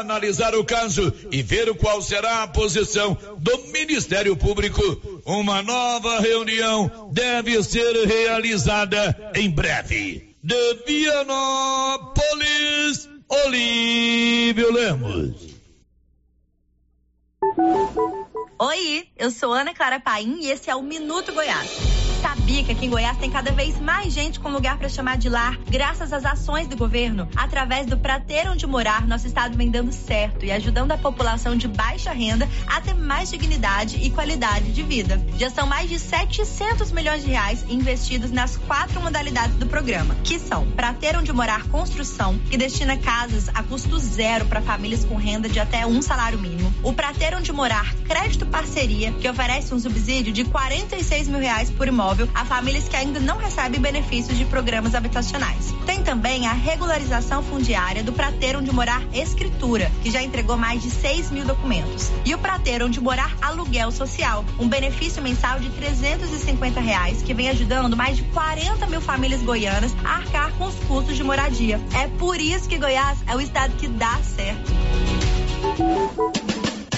analisar o caso e ver qual será a posição do Ministério Público. Uma nova reunião deve ser realizada em breve. De Vianópolis, Olívio Lemos. Oi, eu sou Ana Clara Paim e esse é o Minuto Goiás. Sabia que aqui em Goiás tem cada vez mais gente com lugar para chamar de lar, graças às ações do governo? Através do Prater Onde Morar, nosso estado vem dando certo e ajudando a população de baixa renda a ter mais dignidade e qualidade de vida. Já são mais de 700 milhões de reais investidos nas quatro modalidades do programa, que são Prater Onde Morar Construção, que destina casas a custo zero para famílias com renda de até um salário mínimo. O Prater Onde Morar Crédito Parceria, que oferece um subsídio de 46 mil reais por imóvel imóvel a famílias que ainda não recebem benefícios de programas habitacionais. Tem também a regularização fundiária do Prateiro onde morar Escritura, que já entregou mais de 6 mil documentos. E o Prateiro onde morar Aluguel Social, um benefício mensal de 350 reais que vem ajudando mais de 40 mil famílias goianas a arcar com os custos de moradia. É por isso que Goiás é o estado que dá certo.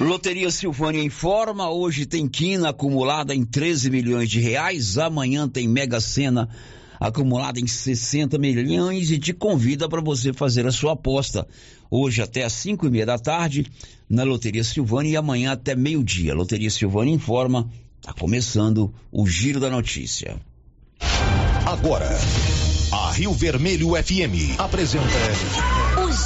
Loteria Silvânia informa, hoje tem quina acumulada em 13 milhões de reais, amanhã tem Mega Sena acumulada em 60 milhões e te convida para você fazer a sua aposta. Hoje até às 5 e meia da tarde na Loteria Silvânia e amanhã até meio-dia. Loteria Silvânia informa, está começando o Giro da Notícia. Agora, a Rio Vermelho FM apresenta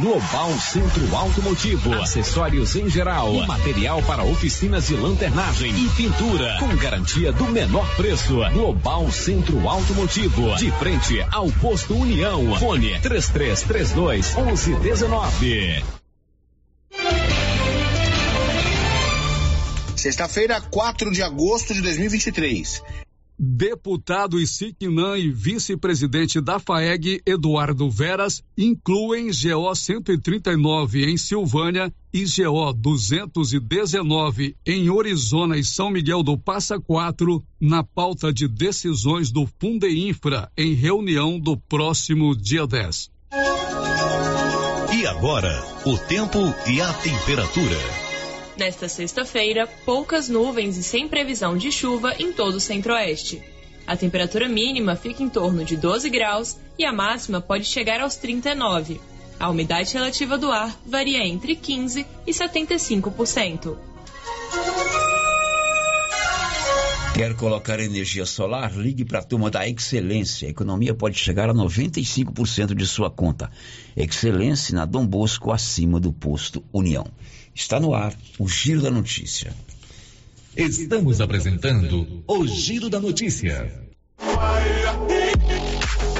Global Centro Automotivo, acessórios em geral, material para oficinas de lanternagem e pintura, com garantia do menor preço. Global Centro Automotivo, de frente ao posto União. Fone 3332 1119. Sexta-feira, 4 de agosto de 2023. Deputado Isiquinã e vice-presidente da FAEG, Eduardo Veras, incluem GO 139 em Silvânia e GO 219 em Orizona e São Miguel do Passa Quatro na pauta de decisões do Fundeinfra em reunião do próximo dia 10. E agora, o tempo e a temperatura. Nesta sexta-feira, poucas nuvens e sem previsão de chuva em todo o centro-oeste. A temperatura mínima fica em torno de 12 graus e a máxima pode chegar aos 39. A umidade relativa do ar varia entre 15 e 75%. Quer colocar energia solar? Ligue para a turma da Excelência. A economia pode chegar a 95% de sua conta. Excelência na Dom Bosco, acima do posto União. Está no ar o Giro da Notícia. Estamos apresentando o Giro da Notícia.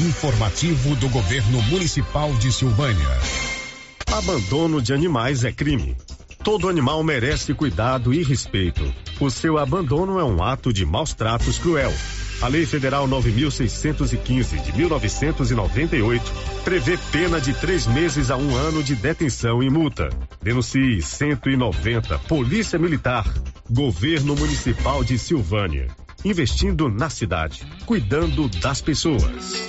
Informativo do Governo Municipal de Silvânia. Abandono de animais é crime. Todo animal merece cuidado e respeito. O seu abandono é um ato de maus tratos cruel. A Lei Federal 9.615 de 1998 prevê pena de três meses a um ano de detenção e multa. Denuncie 190 Polícia Militar, Governo Municipal de Silvânia investindo na cidade, cuidando das pessoas.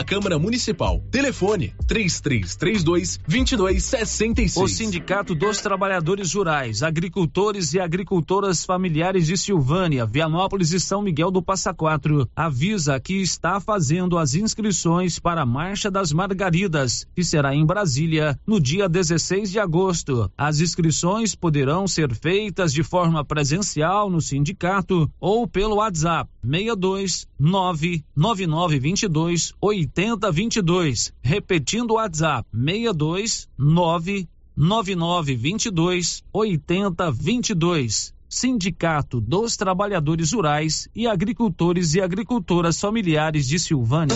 Câmara Municipal. Telefone 3332 2266. O Sindicato dos Trabalhadores Rurais, Agricultores e Agricultoras Familiares de Silvânia, Vianópolis e São Miguel do Passa Quatro avisa que está fazendo as inscrições para a Marcha das Margaridas, que será em Brasília no dia 16 de agosto. As inscrições poderão ser feitas de forma presencial no sindicato ou pelo WhatsApp 62 99922 8022. Repetindo o WhatsApp 62 99922 8022. Sindicato dos Trabalhadores Rurais e Agricultores e Agricultoras Familiares de Silvânia.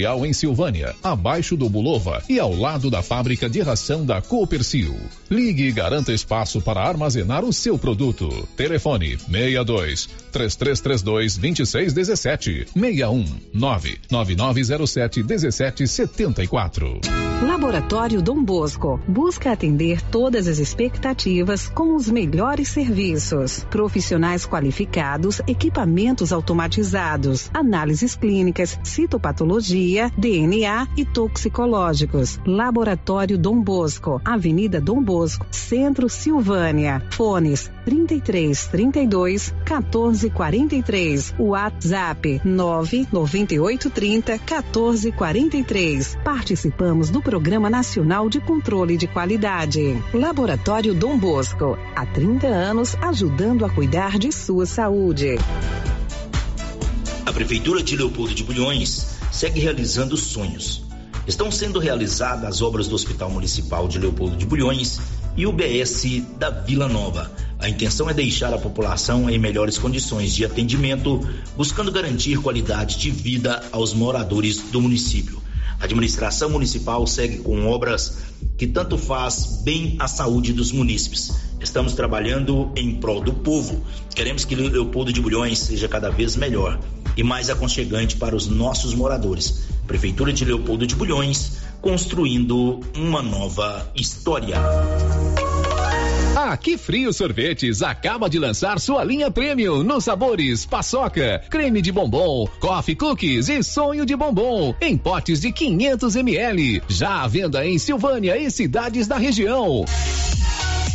em Silvânia, abaixo do Bulova e ao lado da fábrica de ração da Coopercil. Ligue e garanta espaço para armazenar o seu produto. Telefone 62 3332 2617 61 99907 1774. Laboratório Dom Bosco busca atender todas as expectativas com os melhores serviços. Profissionais qualificados, equipamentos automatizados, análises clínicas, citopatologia, DNA e toxicológicos. Laboratório Dom Bosco, Avenida Dom Bosco, Centro Silvânia. Fones 33 32 14 43. WhatsApp 99830 14 43. Participamos do Programa Nacional de Controle de Qualidade. Laboratório Dom Bosco, há 30 anos ajudando a cuidar de sua saúde. A Prefeitura de Leopoldo de Bulhões segue realizando sonhos. Estão sendo realizadas as obras do Hospital Municipal de Leopoldo de Bulhões e o BS da Vila Nova. A intenção é deixar a população em melhores condições de atendimento, buscando garantir qualidade de vida aos moradores do município. A administração municipal segue com obras que tanto faz bem à saúde dos munícipes. Estamos trabalhando em prol do povo. Queremos que Leopoldo de Bulhões seja cada vez melhor e mais aconchegante para os nossos moradores. Prefeitura de Leopoldo de Bulhões, construindo uma nova história. A Que Frio Sorvetes acaba de lançar sua linha premium nos sabores paçoca, creme de bombom, coffee cookies e sonho de bombom em potes de 500 ml. Já à venda em Silvânia e cidades da região.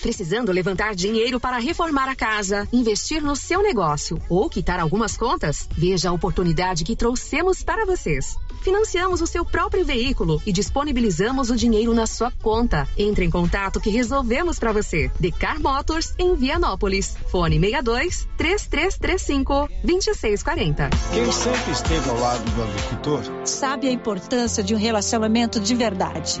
Precisando levantar dinheiro para reformar a casa, investir no seu negócio ou quitar algumas contas? Veja a oportunidade que trouxemos para vocês. Financiamos o seu próprio veículo e disponibilizamos o dinheiro na sua conta. Entre em contato que resolvemos para você. Decar Motors em Vianópolis. Fone 62 3335 2640. Quem sempre esteve ao lado do agricultor sabe a importância de um relacionamento de verdade.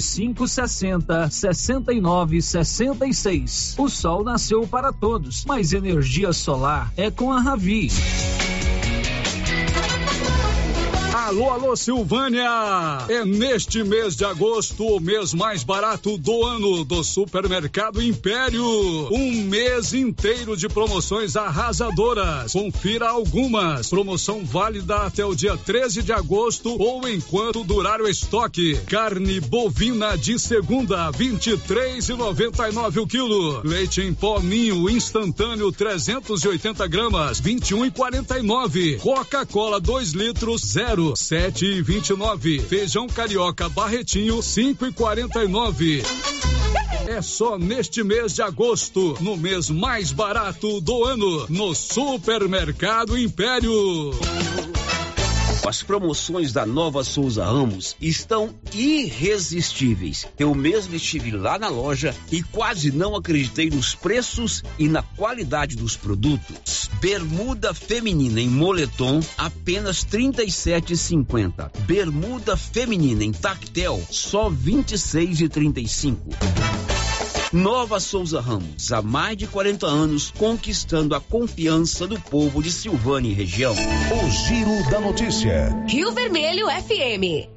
9560 6966. O sol nasceu para todos, mas energia solar é com a Ravi. Alô, alô, Silvânia! É neste mês de agosto o mês mais barato do ano do Supermercado Império. Um mês inteiro de promoções arrasadoras. Confira algumas. Promoção válida até o dia 13 de agosto ou enquanto durar o estoque. Carne bovina de segunda, 23,99 o quilo. Leite em pó ninho instantâneo 380 gramas, 21,49. Coca-Cola 2 litros, zero sete e vinte e nove. Feijão carioca barretinho cinco e quarenta e nove. É só neste mês de agosto, no mês mais barato do ano, no Supermercado Império. As promoções da Nova Souza Ramos estão irresistíveis. Eu mesmo estive lá na loja e quase não acreditei nos preços e na qualidade dos produtos. Bermuda feminina em moletom apenas R$ 37,50. Bermuda feminina em tactel só R$ 26,35. Nova Souza Ramos, há mais de 40 anos, conquistando a confiança do povo de Silvânia e região. O Giro da Notícia. Rio Vermelho FM.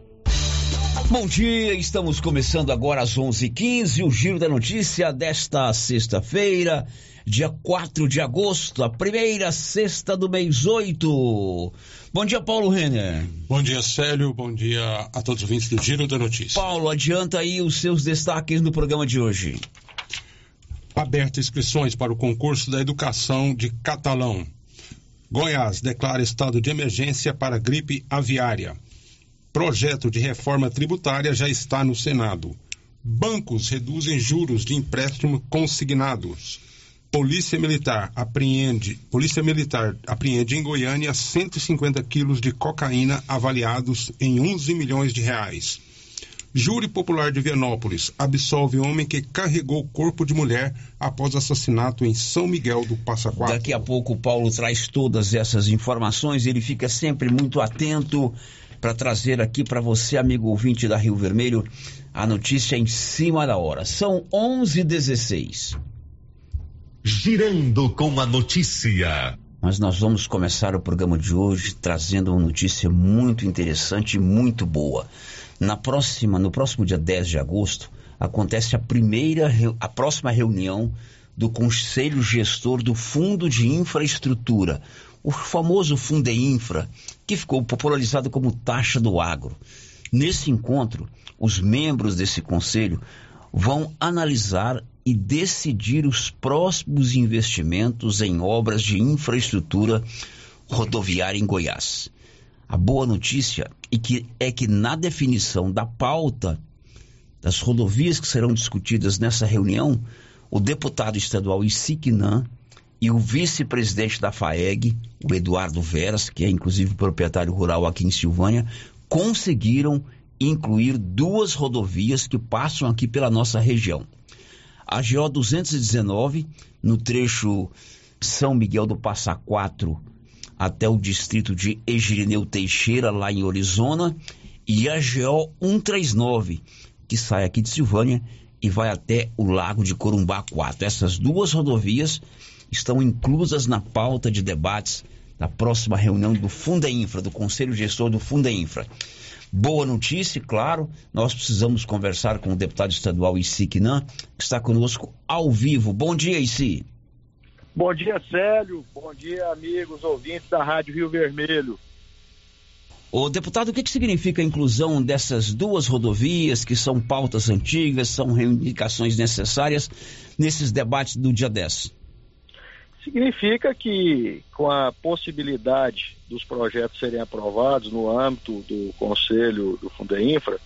Bom dia, estamos começando agora às 11:15 o Giro da Notícia desta sexta-feira, dia 4 de agosto, a primeira sexta do mês 8. Bom dia, Paulo Renner. Bom dia, Célio. Bom dia a todos os ouvintes do Giro da Notícia. Paulo, adianta aí os seus destaques no programa de hoje. Aberta inscrições para o concurso da educação de Catalão. Goiás declara estado de emergência para gripe aviária. Projeto de reforma tributária já está no Senado. Bancos reduzem juros de empréstimo consignados. Polícia Militar apreende, Polícia Militar apreende em Goiânia 150 quilos de cocaína avaliados em 11 milhões de reais. Júri Popular de Vianópolis absolve homem que carregou corpo de mulher após assassinato em São Miguel do Passa Quatro. Daqui a pouco o Paulo traz todas essas informações, ele fica sempre muito atento para trazer aqui para você, amigo ouvinte da Rio Vermelho, a notícia em cima da hora. São 11:16. Girando com a notícia. Mas nós vamos começar o programa de hoje trazendo uma notícia muito interessante e muito boa. Na próxima, no próximo dia 10 de agosto, acontece a primeira, a próxima reunião do Conselho Gestor do Fundo de Infraestrutura, o famoso Fundeinfra, que ficou popularizado como taxa do agro. Nesse encontro, os membros desse conselho vão analisar e decidir os próximos investimentos em obras de infraestrutura rodoviária em Goiás. A boa notícia é que, é que na definição da pauta das rodovias que serão discutidas nessa reunião, o deputado estadual Isiquinã e o vice-presidente da FAEG, o Eduardo Veras, que é inclusive proprietário rural aqui em Silvânia, conseguiram incluir duas rodovias que passam aqui pela nossa região. A GO 219, no trecho São Miguel do Passa Quatro até o distrito de Egirineu Teixeira, lá em Orizona, e a GO 139, que sai aqui de Silvânia e vai até o Lago de Corumbá 4. Essas duas rodovias estão inclusas na pauta de debates da próxima reunião do Funda Infra, do Conselho Gestor do Funda Infra. Boa notícia, claro, nós precisamos conversar com o deputado estadual Issi Quinan, que está conosco ao vivo. Bom dia, Issi. Bom dia, Célio. Bom dia, amigos ouvintes da Rádio Rio Vermelho. O deputado, o que, que significa a inclusão dessas duas rodovias, que são pautas antigas, são reivindicações necessárias, nesses debates do dia 10? Significa que, com a possibilidade dos projetos serem aprovados no âmbito do Conselho do Fundeinfra,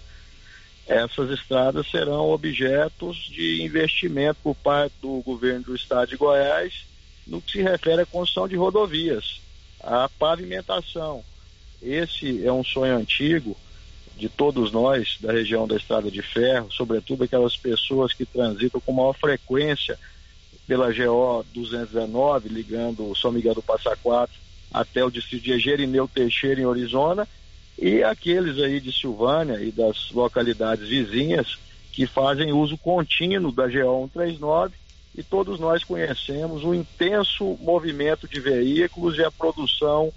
essas estradas serão objetos de investimento por parte do governo do estado de Goiás no que se refere à construção de rodovias, à pavimentação. Esse é um sonho antigo de todos nós da região da Estrada de Ferro, sobretudo aquelas pessoas que transitam com maior frequência pela GO 219, ligando São Miguel do Passa Quatro até o distrito de Egerineu Teixeira, em Arizona, e aqueles aí de Silvânia e das localidades vizinhas que fazem uso contínuo da GO 139 e todos nós conhecemos o intenso movimento de veículos e a produção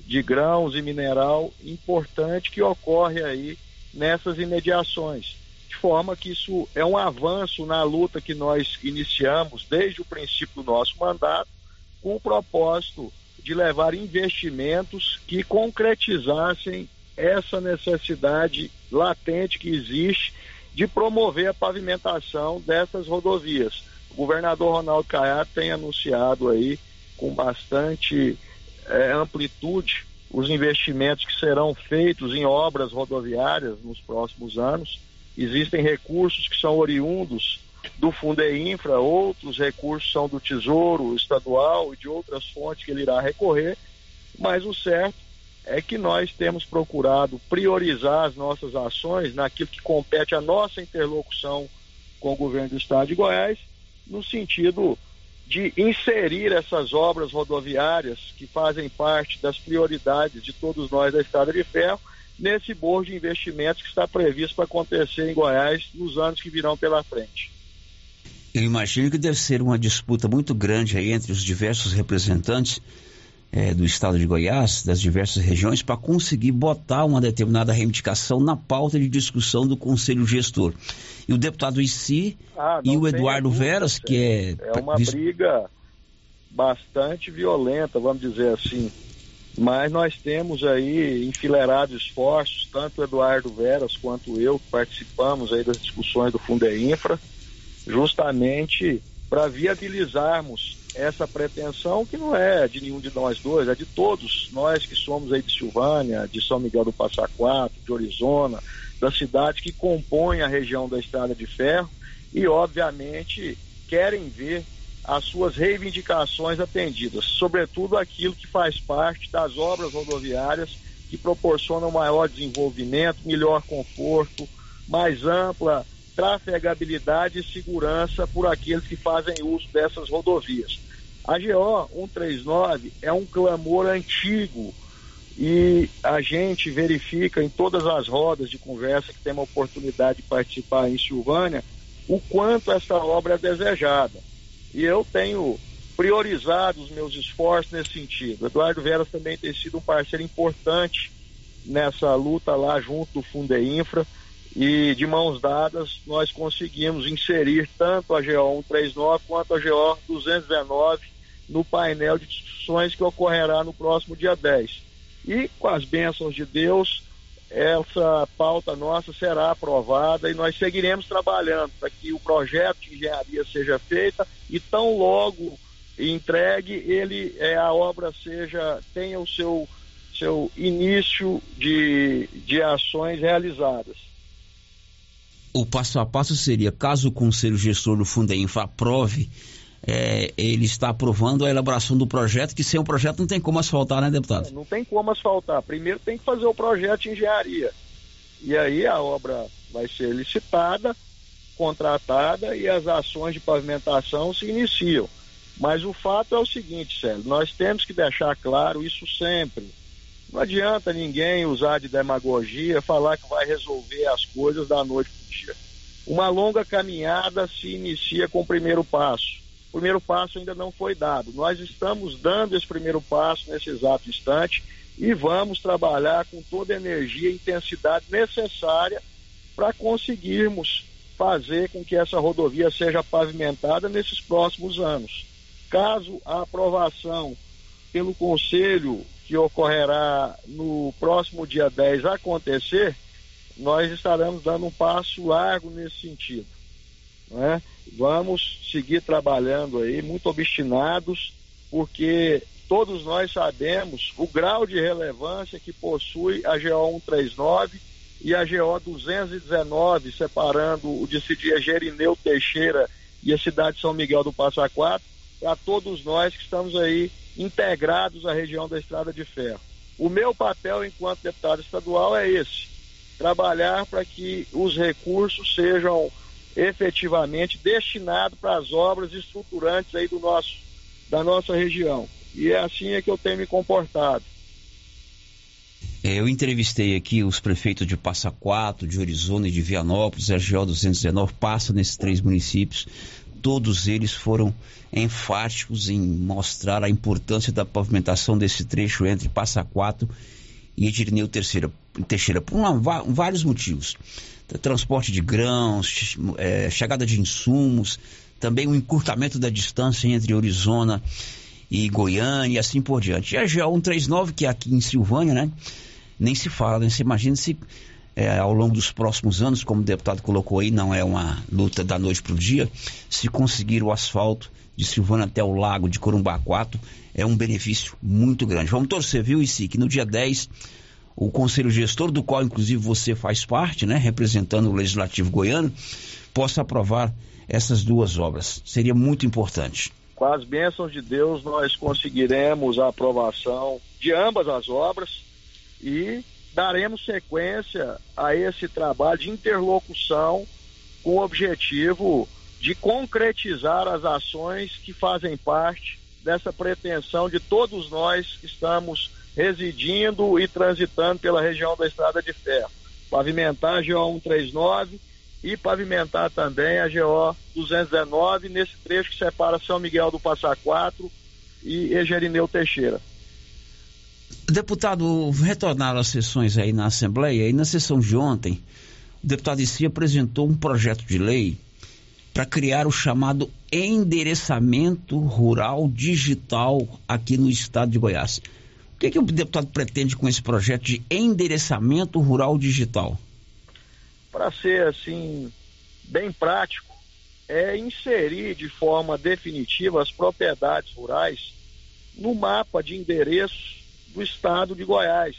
de grãos e mineral importante que ocorre aí nessas imediações de forma que isso é um avanço na luta que nós iniciamos desde o princípio do nosso mandato, com o propósito de levar investimentos que concretizassem essa necessidade latente que existe de promover a pavimentação dessas rodovias. Governador Ronaldo Caiado tem anunciado aí com bastante é, amplitude os investimentos que serão feitos em obras rodoviárias nos próximos anos. Existem recursos que são oriundos do Fundeinfra, outros recursos são do Tesouro Estadual e de outras fontes que ele irá recorrer, mas o certo é que nós temos procurado priorizar as nossas ações naquilo que compete à nossa interlocução com o governo do estado de Goiás, no sentido de inserir essas obras rodoviárias que fazem parte das prioridades de todos nós da Estrada de Ferro nesse bolo de investimentos que está previsto para acontecer em Goiás nos anos que virão pela frente. Eu imagino que deve ser uma disputa muito grande aí entre os diversos representantes é, do estado de Goiás, das diversas regiões, para conseguir botar uma determinada reivindicação na pauta de discussão do Conselho Gestor. E o deputado Issi ah, e o Eduardo dúvida, Veras, que é. É uma briga bastante violenta, vamos dizer assim mas nós temos aí enfileirados esforços, tanto o Eduardo Veras quanto eu, que participamos aí das discussões do Infra, justamente para viabilizarmos essa pretensão que não é de nenhum de nós dois, é de todos nós que somos aí de Silvânia, de São Miguel do Passa Quatro, de Arizona, das cidades que compõem a região da Estrada de Ferro e, obviamente, querem ver as suas reivindicações atendidas, sobretudo aquilo que faz parte das obras rodoviárias que proporcionam maior desenvolvimento, melhor conforto, mais ampla trafegabilidade e segurança por aqueles que fazem uso dessas rodovias. A GO 139 é um clamor antigo e a gente verifica em todas as rodas de conversa que tem a oportunidade de participar em Silvânia o quanto essa obra é desejada. E eu tenho priorizado os meus esforços nesse sentido. Eduardo Veras também tem sido um parceiro importante nessa luta lá junto do Fundeinfra e de mãos dadas nós conseguimos inserir tanto a GO 139 quanto a GO 219 no painel de discussões que ocorrerá no próximo dia 10. E com as bênçãos de Deus, essa pauta nossa será aprovada e nós seguiremos trabalhando para que o projeto de engenharia seja feita e tão logo entregue ele é, a obra seja tenha o seu seu início de, de ações realizadas. O passo a passo seria, caso o Conselho Gestor do Fundeinfra aprove é, ele está aprovando a elaboração do projeto, que sem o projeto não tem como asfaltar, né, deputado? É, não tem como asfaltar. Primeiro tem que fazer o projeto de engenharia. E aí a obra vai ser licitada, contratada e as ações de pavimentação se iniciam. Mas o fato é o seguinte, Célio, nós temos que deixar claro isso sempre. Não adianta ninguém usar de demagogia, falar que vai resolver as coisas da noite para o dia. Uma longa caminhada se inicia com o primeiro passo o primeiro passo ainda não foi dado. Nós estamos dando esse primeiro passo nesse exato instante e vamos trabalhar com toda a energia e intensidade necessária para conseguirmos fazer com que essa rodovia seja pavimentada nesses próximos anos. Caso a aprovação pelo Conselho, que ocorrerá no próximo dia 10, acontecer, nós estaremos dando um passo largo nesse sentido. Né? Vamos seguir trabalhando aí, muito obstinados, porque todos nós sabemos o grau de relevância que possui a GO 139 e a GO 219, separando o distrito Gerineu Teixeira e a cidade de São Miguel do Passa Quatro, para todos nós que estamos aí integrados à região da Estrada de Ferro. O meu papel enquanto deputado estadual é esse: trabalhar para que os recursos sejam efetivamente destinado para as obras estruturantes aí do nosso, da nossa região. E é assim é que eu tenho me comportado. É, eu entrevistei aqui os prefeitos de Passa Quatro, de Orizona e de Vianópolis, a GO 219 passa nesses três municípios. Todos eles foram enfáticos em mostrar a importância da pavimentação desse trecho entre Passa Quatro e Edirneu Teixeira, Teixeira por uma, vários motivos transporte de grãos, é, chegada de insumos, também o encurtamento da distância entre Orizona e Goiânia e assim por diante. E a GO 139, que é aqui em Silvânia, né? Nem se fala, né? Você imagina se é, ao longo dos próximos anos, como o deputado colocou aí, não é uma luta da noite para o dia, se conseguir o asfalto de Silvânia até o lago de Corumbaquato, é um benefício muito grande. Vamos torcer, viu, Isi, que no dia 10 o conselho gestor, do qual inclusive você faz parte, né, representando o legislativo goiano, possa aprovar essas duas obras. Seria muito importante. Com as bênçãos de Deus, nós conseguiremos a aprovação de ambas as obras e daremos sequência a esse trabalho de interlocução com o objetivo de concretizar as ações que fazem parte dessa pretensão de todos nós que estamos residindo e transitando pela região da Estrada de Ferro. Pavimentar a GO 139 e pavimentar também a GO 219 nesse trecho que separa São Miguel do Passa Quatro e Egerineu Teixeira. Deputado, retornaram as sessões aí na Assembleia e na sessão de ontem, o deputado Issi apresentou um projeto de lei para criar o chamado endereçamento rural digital aqui no estado de Goiás. O que, que o deputado pretende com esse projeto de endereçamento rural digital? Para ser assim, bem prático, é inserir de forma definitiva as propriedades rurais no mapa de endereços do estado de Goiás.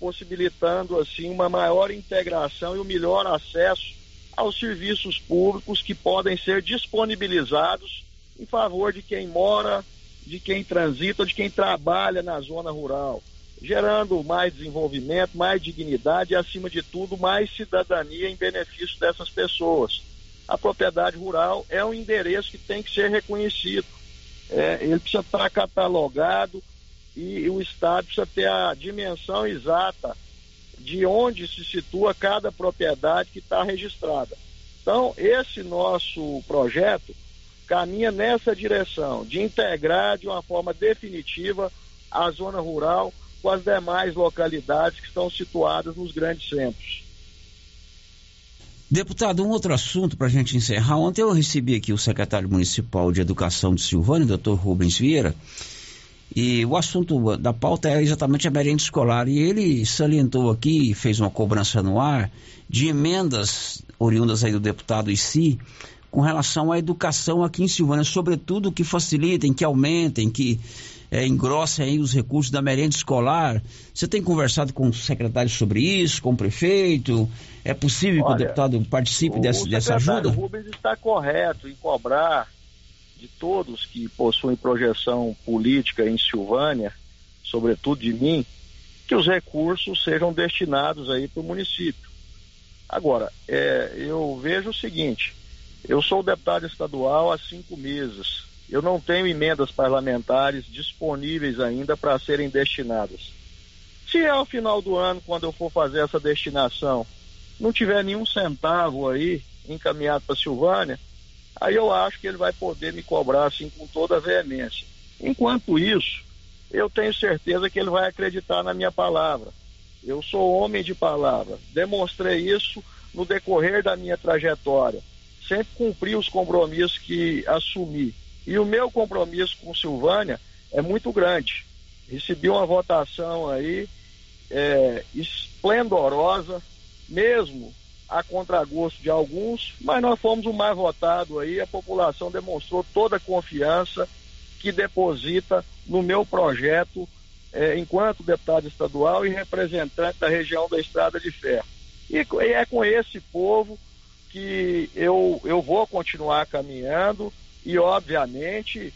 possibilitando assim uma maior integração e um melhor acesso aos serviços públicos que podem ser disponibilizados em favor de quem mora, de quem transita, de quem trabalha na zona rural, gerando mais desenvolvimento, mais dignidade e, acima de tudo, mais cidadania em benefício dessas pessoas. A propriedade rural é um endereço que tem que ser reconhecido. É, ele precisa estar catalogado e, e o Estado precisa ter a dimensão exata de onde se situa cada propriedade que está registrada. Então, esse nosso projeto caminha nessa direção de integrar de uma forma definitiva a zona rural com as demais localidades que estão situadas nos grandes centros. Deputado, um outro assunto para a gente encerrar. Ontem eu recebi aqui o secretário municipal de Educação de Silvânia, doutor Rubens Vieira, e o assunto da pauta é exatamente a merenda escolar. E ele salientou aqui, fez uma cobrança no ar, de emendas oriundas aí do deputado Issi, com relação à educação aqui em Silvânia, sobretudo que facilitem, que aumentem, que é, engrossem os recursos da merenda escolar. Você tem conversado com o secretário sobre isso, com o prefeito? É possível Olha, que o deputado participe o, dessa, dessa ajuda? O Rubens está correto em cobrar de todos que possuem projeção política em Silvânia, sobretudo de mim, que os recursos sejam destinados aí para o município. Agora, é, eu vejo o seguinte, eu sou deputado estadual há cinco meses, eu não tenho emendas parlamentares disponíveis ainda para serem destinadas. Se ao final do ano, quando eu for fazer essa destinação, não tiver nenhum centavo aí encaminhado para Silvânia, aí eu acho que ele vai poder me cobrar assim com toda a veemência. Enquanto isso, eu tenho certeza que ele vai acreditar na minha palavra. Eu sou homem de palavra. Demonstrei isso no decorrer da minha trajetória. Sempre cumpri os compromissos que assumi. E o meu compromisso com Silvânia é muito grande. Recebi uma votação aí é, esplendorosa, mesmo a contragosto de alguns, mas nós fomos o mais votado aí, a população demonstrou toda a confiança que deposita no meu projeto eh, enquanto deputado estadual e representante da região da Estrada de Ferro. E, e é com esse povo que eu, eu vou continuar caminhando e, obviamente,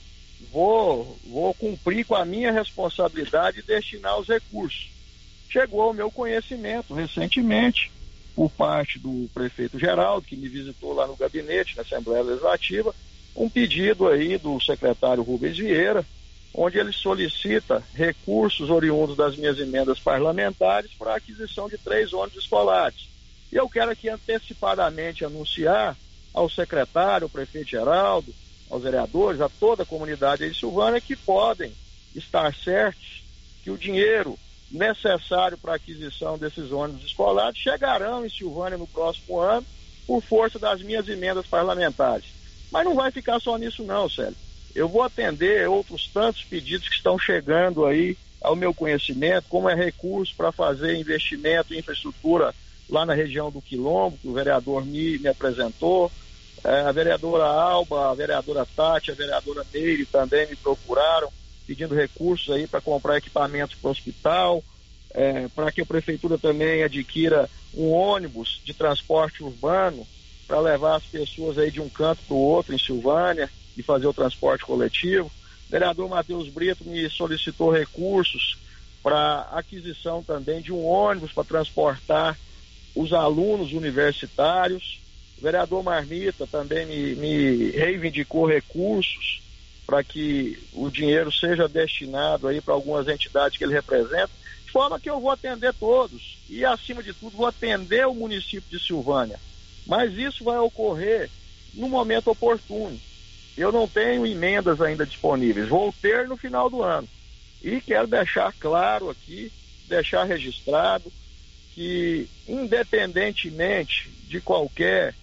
vou, vou cumprir com a minha responsabilidade de destinar os recursos. Chegou ao meu conhecimento recentemente por parte do prefeito Geraldo, que me visitou lá no gabinete, na Assembleia Legislativa, um pedido aí do secretário Rubens Vieira, onde ele solicita recursos oriundos das minhas emendas parlamentares para a aquisição de três ônibus escolares. E eu quero aqui antecipadamente anunciar ao secretário, ao prefeito Geraldo, aos vereadores, a toda a comunidade de Silvânia que podem estar certos que o dinheiro necessário para a aquisição desses ônibus escolares chegarão em Silvânia no próximo ano por força das minhas emendas parlamentares. Mas não vai ficar só nisso não, Célio. Eu vou atender outros tantos pedidos que estão chegando aí ao meu conhecimento, como é recurso para fazer investimento em infraestrutura lá na região do Quilombo, que o vereador me, me apresentou, é, a vereadora Alba, a vereadora Tati, a vereadora Neire também me procuraram pedindo recursos aí para comprar equipamentos para o hospital, é, para que a prefeitura também adquira um ônibus de transporte urbano para levar as pessoas aí de um canto para o outro em Silvânia e fazer o transporte coletivo. O vereador Matheus Brito me solicitou recursos para aquisição também de um ônibus para transportar os alunos universitários. O vereador Marmita também me, me reivindicou recursos para que o dinheiro seja destinado aí para algumas entidades que ele representa, de forma que eu vou atender todos e, acima de tudo, vou atender o município de Silvânia. Mas isso vai ocorrer no momento oportuno. Eu não tenho emendas ainda disponíveis, vou ter no final do ano. E quero deixar claro aqui, deixar registrado, que independentemente de qualquer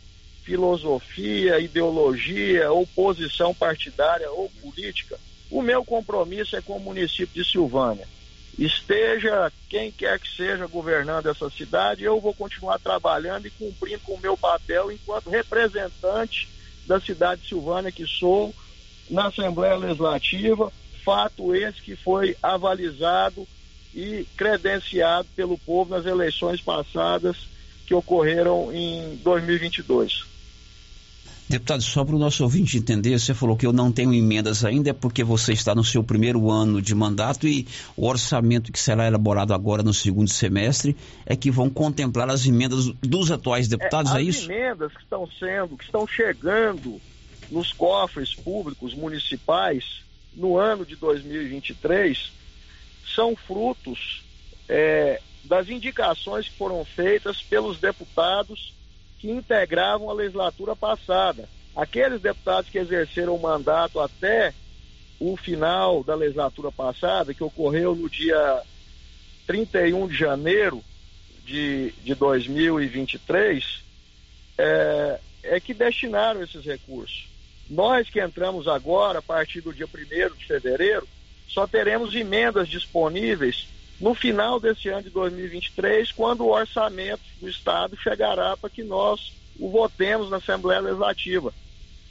filosofia, ideologia ou posição partidária ou política, o meu compromisso é com o município de Silvânia. Esteja quem quer que seja governando essa cidade, eu vou continuar trabalhando e cumprindo com o meu papel enquanto representante da cidade de Silvânia que sou na Assembleia Legislativa, fato esse que foi avalizado e credenciado pelo povo nas eleições passadas que ocorreram em 2022. Deputado, só para o nosso ouvinte entender, você falou que eu não tenho emendas ainda, é porque você está no seu primeiro ano de mandato e o orçamento que será elaborado agora no segundo semestre é que vão contemplar as emendas dos atuais deputados, é, é isso? As emendas que estão sendo, que estão chegando nos cofres públicos municipais no ano de 2023 são frutos é, das indicações que foram feitas pelos deputados que integravam a legislatura passada. Aqueles deputados que exerceram o mandato até o final da legislatura passada, que ocorreu no dia 31 de janeiro de, de 2023, é, é que destinaram esses recursos. Nós que entramos agora, a partir do dia 1 de fevereiro, só teremos emendas disponíveis no final desse ano de 2023, quando o orçamento do Estado chegará para que nós o votemos na Assembleia Legislativa.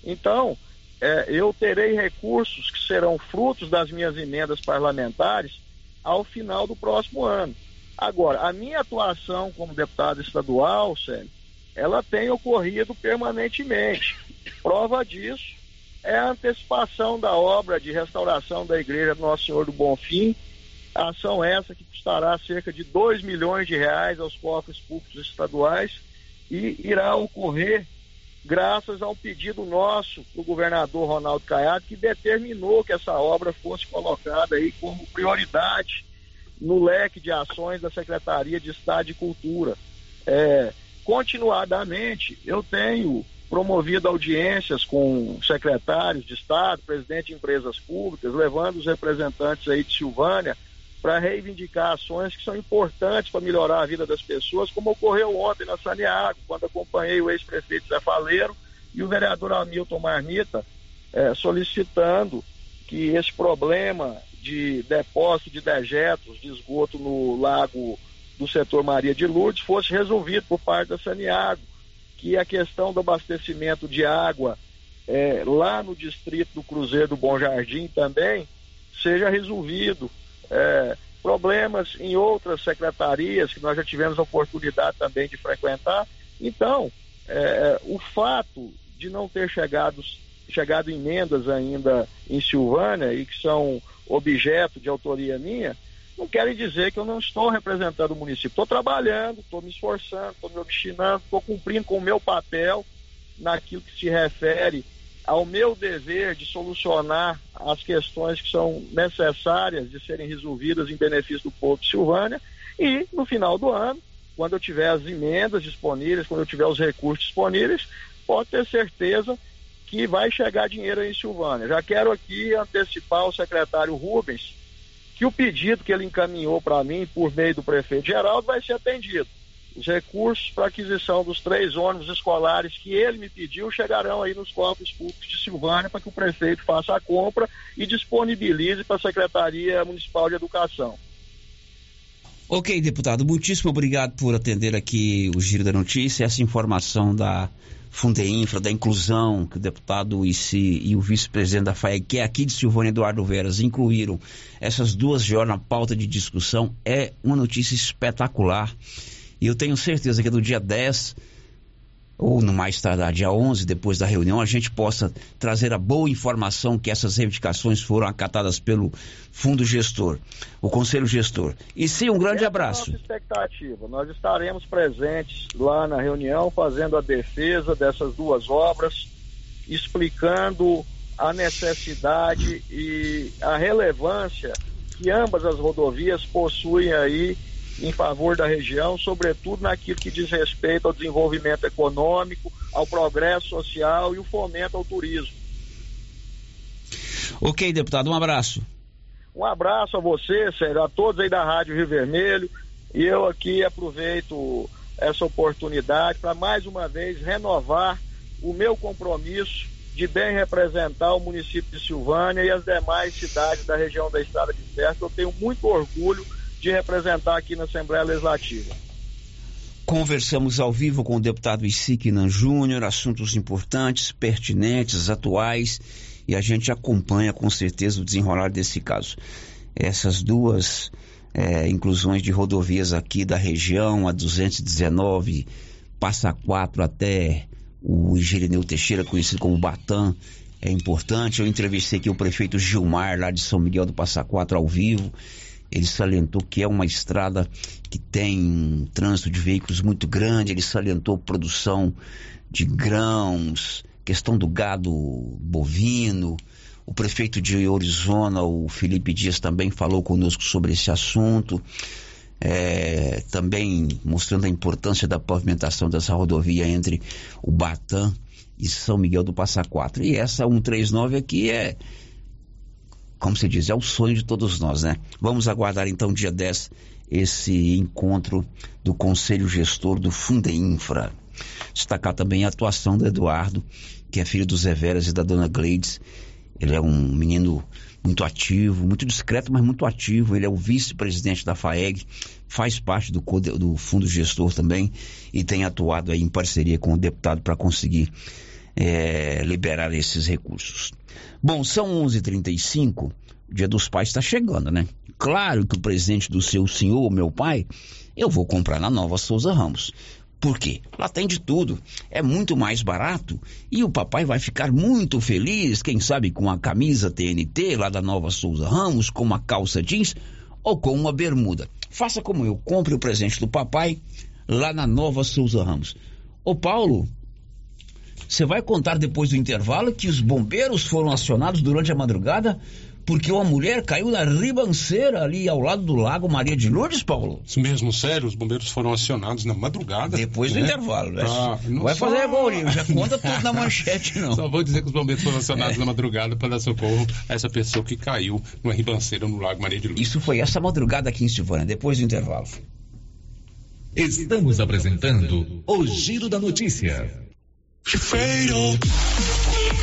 Então, é, eu terei recursos que serão frutos das minhas emendas parlamentares ao final do próximo ano. Agora, a minha atuação como deputado estadual, Sérgio, ela tem ocorrido permanentemente. Prova disso é a antecipação da obra de restauração da Igreja Nosso Senhor do Bonfim, ação essa que custará cerca de 2 milhões de reais aos cofres públicos estaduais e irá ocorrer graças ao pedido nosso do governador Ronaldo Caiado, que determinou que essa obra fosse colocada aí como prioridade no leque de ações da Secretaria de Estado de Cultura. É, continuadamente, eu tenho promovido audiências com secretários de Estado, presidente de empresas públicas, levando os representantes aí de Silvânia para reivindicar ações que são importantes para melhorar a vida das pessoas, como ocorreu ontem na Saniago, quando acompanhei o ex-prefeito Zé Faleiro e o vereador Hamilton Marmita eh, solicitando que esse problema de depósito de dejetos de esgoto no lago do setor Maria de Lourdes fosse resolvido por parte da Saniago, que a questão do abastecimento de água eh, lá no distrito do Cruzeiro do Bom Jardim também seja resolvido é, problemas em outras secretarias que nós já tivemos a oportunidade também de frequentar. Então, é, o fato de não ter chegado, chegado emendas ainda em Silvânia e que são objeto de autoria minha, não quer dizer que eu não estou representando o município. Estou trabalhando, estou me esforçando, estou me obstinando, estou cumprindo com o meu papel naquilo que se refere ao meu dever de solucionar as questões que são necessárias de serem resolvidas em benefício do povo de Silvânia e no final do ano, quando eu tiver as emendas disponíveis, quando eu tiver os recursos disponíveis, pode ter certeza que vai chegar dinheiro em Silvânia. Já quero aqui antecipar ao secretário Rubens que o pedido que ele encaminhou para mim por meio do prefeito Geraldo vai ser atendido. Os recursos para aquisição dos três ônibus escolares que ele me pediu chegarão aí nos cofres públicos de Silvânia para que o prefeito faça a compra e disponibilize para a Secretaria Municipal de Educação. Ok, deputado, muitíssimo obrigado por atender aqui o Giro da Notícia, essa informação da Fundeinfra, da inclusão que o deputado Issi e o vice-presidente da FAEG, que é aqui de Silvânia Eduardo Veras, incluíram essas duas de na pauta de discussão, é uma notícia espetacular. E eu tenho certeza que no dia 10, ou no mais tardar, dia 11, depois da reunião, a gente possa trazer a boa informação que essas reivindicações foram acatadas pelo fundo gestor, o conselho gestor. E sim, um grande abraço. É a nossa expectativa. Nós estaremos presentes lá na reunião, fazendo a defesa dessas duas obras, explicando a necessidade e a relevância que ambas as rodovias possuem aí em favor da região, sobretudo naquilo que diz respeito ao desenvolvimento econômico, ao progresso social e o fomento ao turismo. Ok, deputado, um abraço. Um abraço a você, Sérgio, a todos aí da Rádio Rio Vermelho. E eu aqui aproveito essa oportunidade para mais uma vez renovar o meu compromisso de bem representar o município de Silvânia e as demais cidades da região da Estrada de Ferro. Eu tenho muito orgulho de representar aqui na Assembleia Legislativa. Conversamos ao vivo com o deputado Isiquinan Júnior, assuntos importantes, pertinentes, atuais, e a gente acompanha com certeza o desenrolar desse caso. Essas duas é, inclusões de rodovias aqui da região, a 219, passa 4 até o Irineu Teixeira, conhecido como Batam, é importante. Eu entrevistei aqui o prefeito Gilmar, lá de São Miguel do Passa Quatro, ao vivo. Ele salientou que é uma estrada que tem um trânsito de veículos muito grande. Ele salientou produção de grãos, questão do gado bovino. O prefeito de Orizona, o Felipe Dias, também falou conosco sobre esse assunto. É, também mostrando a importância da pavimentação dessa rodovia entre o Batam e São Miguel do Passa Quatro. E essa 139 aqui é, como se diz, é o sonho de todos nós, né? Vamos aguardar então dia 10 esse encontro do Conselho Gestor do Fundeinfra. Destacar também a atuação do Eduardo, que é filho do Zé Veras e da dona Gleides. Ele é um menino muito ativo, muito discreto, mas muito ativo. Ele é o vice-presidente da FAEG, faz parte do, do fundo gestor também e tem atuado aí em parceria com o deputado para conseguir é, liberar esses recursos. Bom, são 11:35. O Dia dos Pais está chegando, né? Claro que o presente do seu senhor, meu pai, eu vou comprar na Nova Souza Ramos. Por quê? Lá tem de tudo. É muito mais barato e o papai vai ficar muito feliz, quem sabe com a camisa TNT lá da Nova Souza Ramos, com uma calça jeans ou com uma bermuda. Faça como eu, compre o presente do papai lá na Nova Souza Ramos. Ô Paulo, você vai contar depois do intervalo que os bombeiros foram acionados durante a madrugada porque uma mulher caiu na ribanceira ali ao lado do lago Maria de Lourdes, Paulo? Isso mesmo, sério, os bombeiros foram acionados na madrugada. Depois do né? intervalo, né? Pra... Não vai só... fazer igual já conta tudo na manchete, não. Só vou dizer que os bombeiros foram acionados é. na madrugada para dar socorro a essa pessoa que caiu numa ribanceira no lago Maria de Lourdes. Isso foi essa madrugada aqui em Silvânia, depois do intervalo. Estamos apresentando o Giro da Notícia. fatal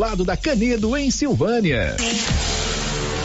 lado da Canedo, em Silvânia.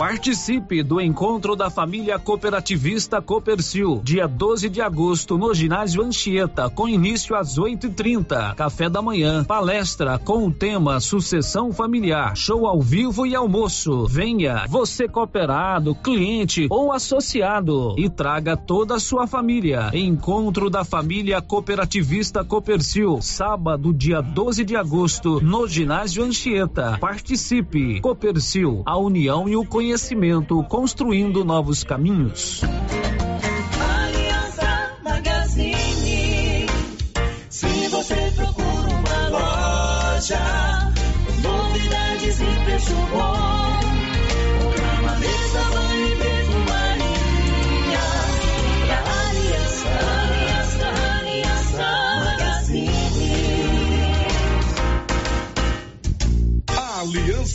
Participe do encontro da família cooperativista Copercil, dia 12 de agosto, no ginásio Anchieta, com início às 8h30. Café da manhã, palestra com o tema Sucessão Familiar, show ao vivo e almoço. Venha, você cooperado, cliente ou associado, e traga toda a sua família. Encontro da família cooperativista Copercil, sábado, dia 12 de agosto, no ginásio Anchieta. Participe. Copercil, a união e o conhecimento conhecimento, construindo novos caminhos.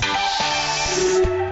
Καλημέρα.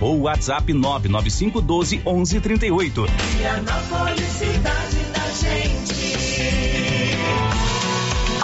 ou WhatsApp 99512 1138. Vianópolis, cidade da gente.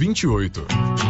28.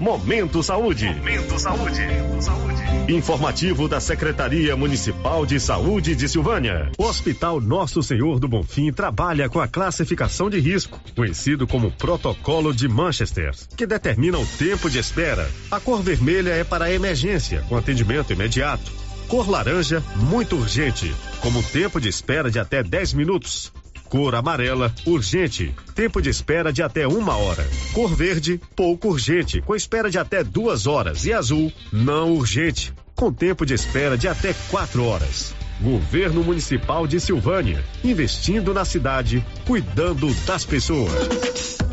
Momento Saúde. Momento Saúde. Informativo da Secretaria Municipal de Saúde de Silvânia. O Hospital Nosso Senhor do Bonfim trabalha com a classificação de risco, conhecido como Protocolo de Manchester, que determina o tempo de espera. A cor vermelha é para emergência, com atendimento imediato. Cor laranja, muito urgente, como tempo de espera de até 10 minutos. Cor amarela, urgente. Tempo de espera de até uma hora. Cor verde, pouco urgente, com espera de até duas horas. E azul, não urgente, com tempo de espera de até quatro horas. Governo Municipal de Silvânia, investindo na cidade, cuidando das pessoas.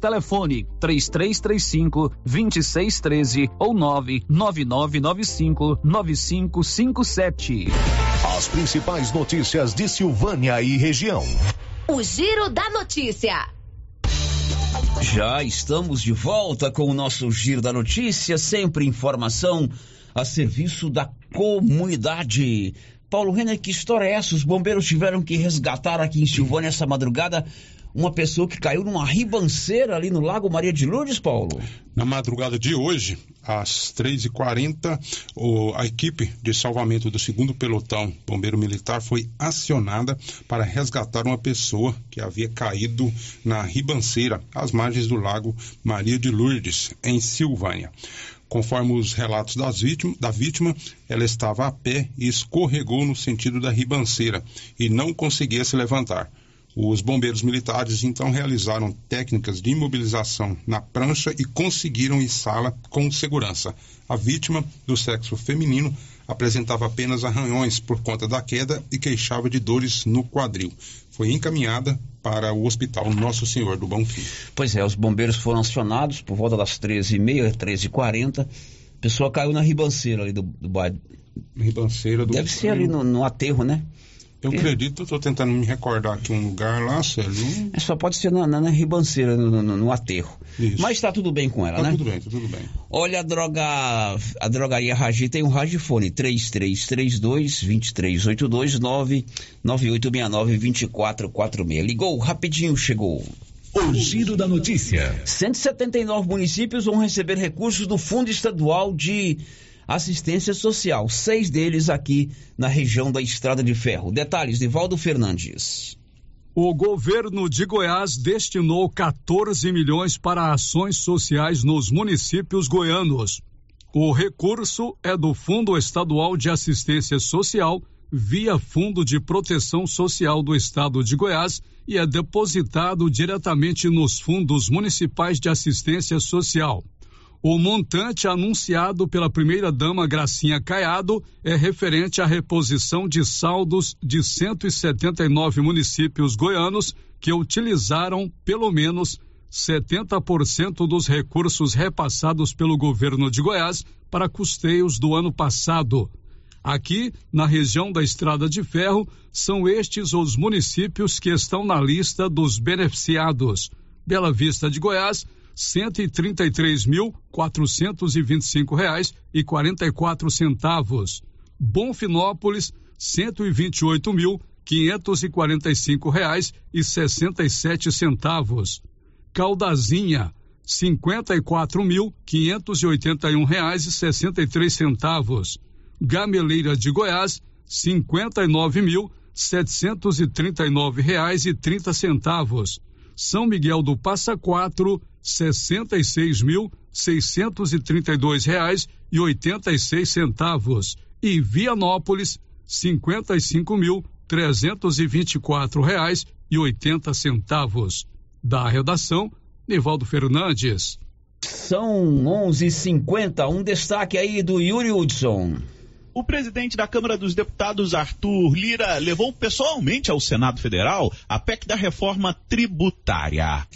Telefone 3335 2613 ou 99995 9557. As principais notícias de Silvânia e região. O Giro da Notícia. Já estamos de volta com o nosso Giro da Notícia, sempre informação a serviço da comunidade. Paulo Renner, que história é essa? Os bombeiros tiveram que resgatar aqui em Silvânia essa madrugada uma pessoa que caiu numa ribanceira ali no Lago Maria de Lourdes, Paulo? Na madrugada de hoje, às 3h40, a equipe de salvamento do segundo pelotão bombeiro militar foi acionada para resgatar uma pessoa que havia caído na ribanceira, às margens do Lago Maria de Lourdes, em Silvânia. Conforme os relatos vítima, da vítima, ela estava a pé e escorregou no sentido da ribanceira e não conseguia se levantar. Os bombeiros militares então realizaram técnicas de imobilização na prancha e conseguiram içá-la com segurança. A vítima, do sexo feminino, apresentava apenas arranhões por conta da queda e queixava de dores no quadril. Foi encaminhada para o Hospital Nosso Senhor do Bom Fim. Pois é, os bombeiros foram acionados por volta das 13h30, 13h40. A pessoa caiu na ribanceira ali do, do bairro. Ribanceira do Deve ser ali no, no aterro, né? Eu acredito, estou tentando me recordar aqui um lugar lá, Sérgio. É, só pode ser na, na, na ribanceira, no, no, no aterro. Isso. Mas está tudo bem com ela, Tá né? tudo bem, tá tudo bem. Olha, a droga. A drogaria Ragi tem um radiofone 3332 2382 99869 2446. Ligou rapidinho, chegou. O Giro da Notícia. 179 municípios vão receber recursos do Fundo Estadual de Assistência Social. Seis deles aqui na região da Estrada de Ferro. Detalhes, Divaldo Fernandes. O governo de Goiás destinou 14 milhões para ações sociais nos municípios goianos. O recurso é do Fundo Estadual de Assistência Social, via Fundo de Proteção Social do Estado de Goiás, e é depositado diretamente nos fundos municipais de assistência social. O montante anunciado pela primeira-dama Gracinha Caiado é referente à reposição de saldos de 179 municípios goianos que utilizaram pelo menos 70% dos recursos repassados pelo governo de Goiás para custeios do ano passado. Aqui, na região da Estrada de Ferro, são estes os municípios que estão na lista dos beneficiados. Bela Vista de Goiás, 133.425 reais e 44 centavos. Bonfinópolis, 128.545 reais e 67 centavos. Caldazinha, 54.581 reais e 63 centavos. Gameleira de Goiás, 59.739 reais e 30 centavos. São Miguel do Passa Quatro, sessenta e seis mil seiscentos e trinta e dois reais e oitenta e seis centavos e Vianópolis cinquenta e mil trezentos e vinte e quatro reais e oitenta centavos. Da redação, Nivaldo Fernandes. São 11:50. Um destaque aí do Yuri Hudson. O presidente da Câmara dos Deputados, Arthur Lira, levou pessoalmente ao Senado Federal a PEC da reforma tributária.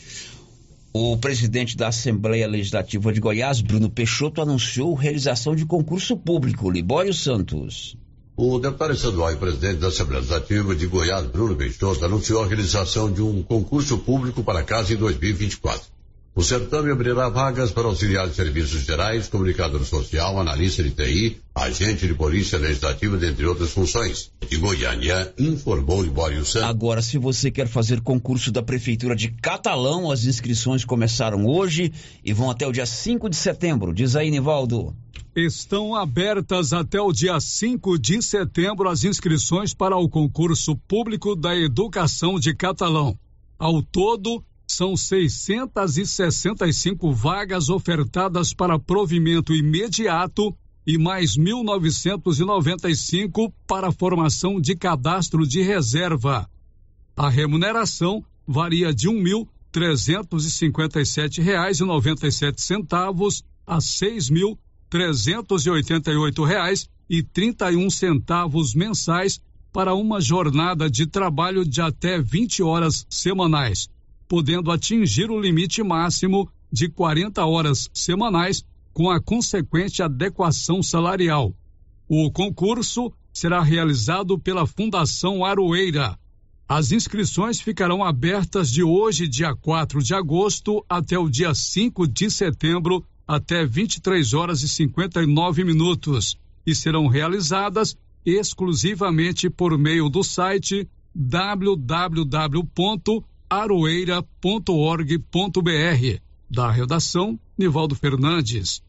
O presidente da Assembleia Legislativa de Goiás, Bruno Peixoto, anunciou realização de concurso público. Libório Santos. O deputado estadual e presidente da Assembleia Legislativa de Goiás, Bruno Peixoto, anunciou a realização de um concurso público para a casa em 2024. O certame abrirá vagas para auxiliar de serviços gerais, comunicador social, analista de TI, agente de polícia legislativa, dentre outras funções. De Goiânia, informou Libório Santos. Agora, se você quer fazer concurso da Prefeitura de Catalão, as inscrições começaram hoje e vão até o dia 5 de setembro. Diz aí, Nivaldo. Estão abertas até o dia 5 de setembro as inscrições para o concurso público da educação de Catalão. Ao todo, são 665 vagas ofertadas para provimento imediato e mais 1.995 para formação de cadastro de reserva. A remuneração varia de R$ 1.357,97 a R$ 6.388,31 mensais para uma jornada de trabalho de até 20 horas semanais podendo atingir o limite máximo de 40 horas semanais, com a consequente adequação salarial. O concurso será realizado pela Fundação Aroeira. As inscrições ficarão abertas de hoje, dia 4 de agosto, até o dia 5 de setembro, até 23 horas e 59 minutos, e serão realizadas exclusivamente por meio do site www aroeira.org.br. Da redação, Nivaldo Fernandes.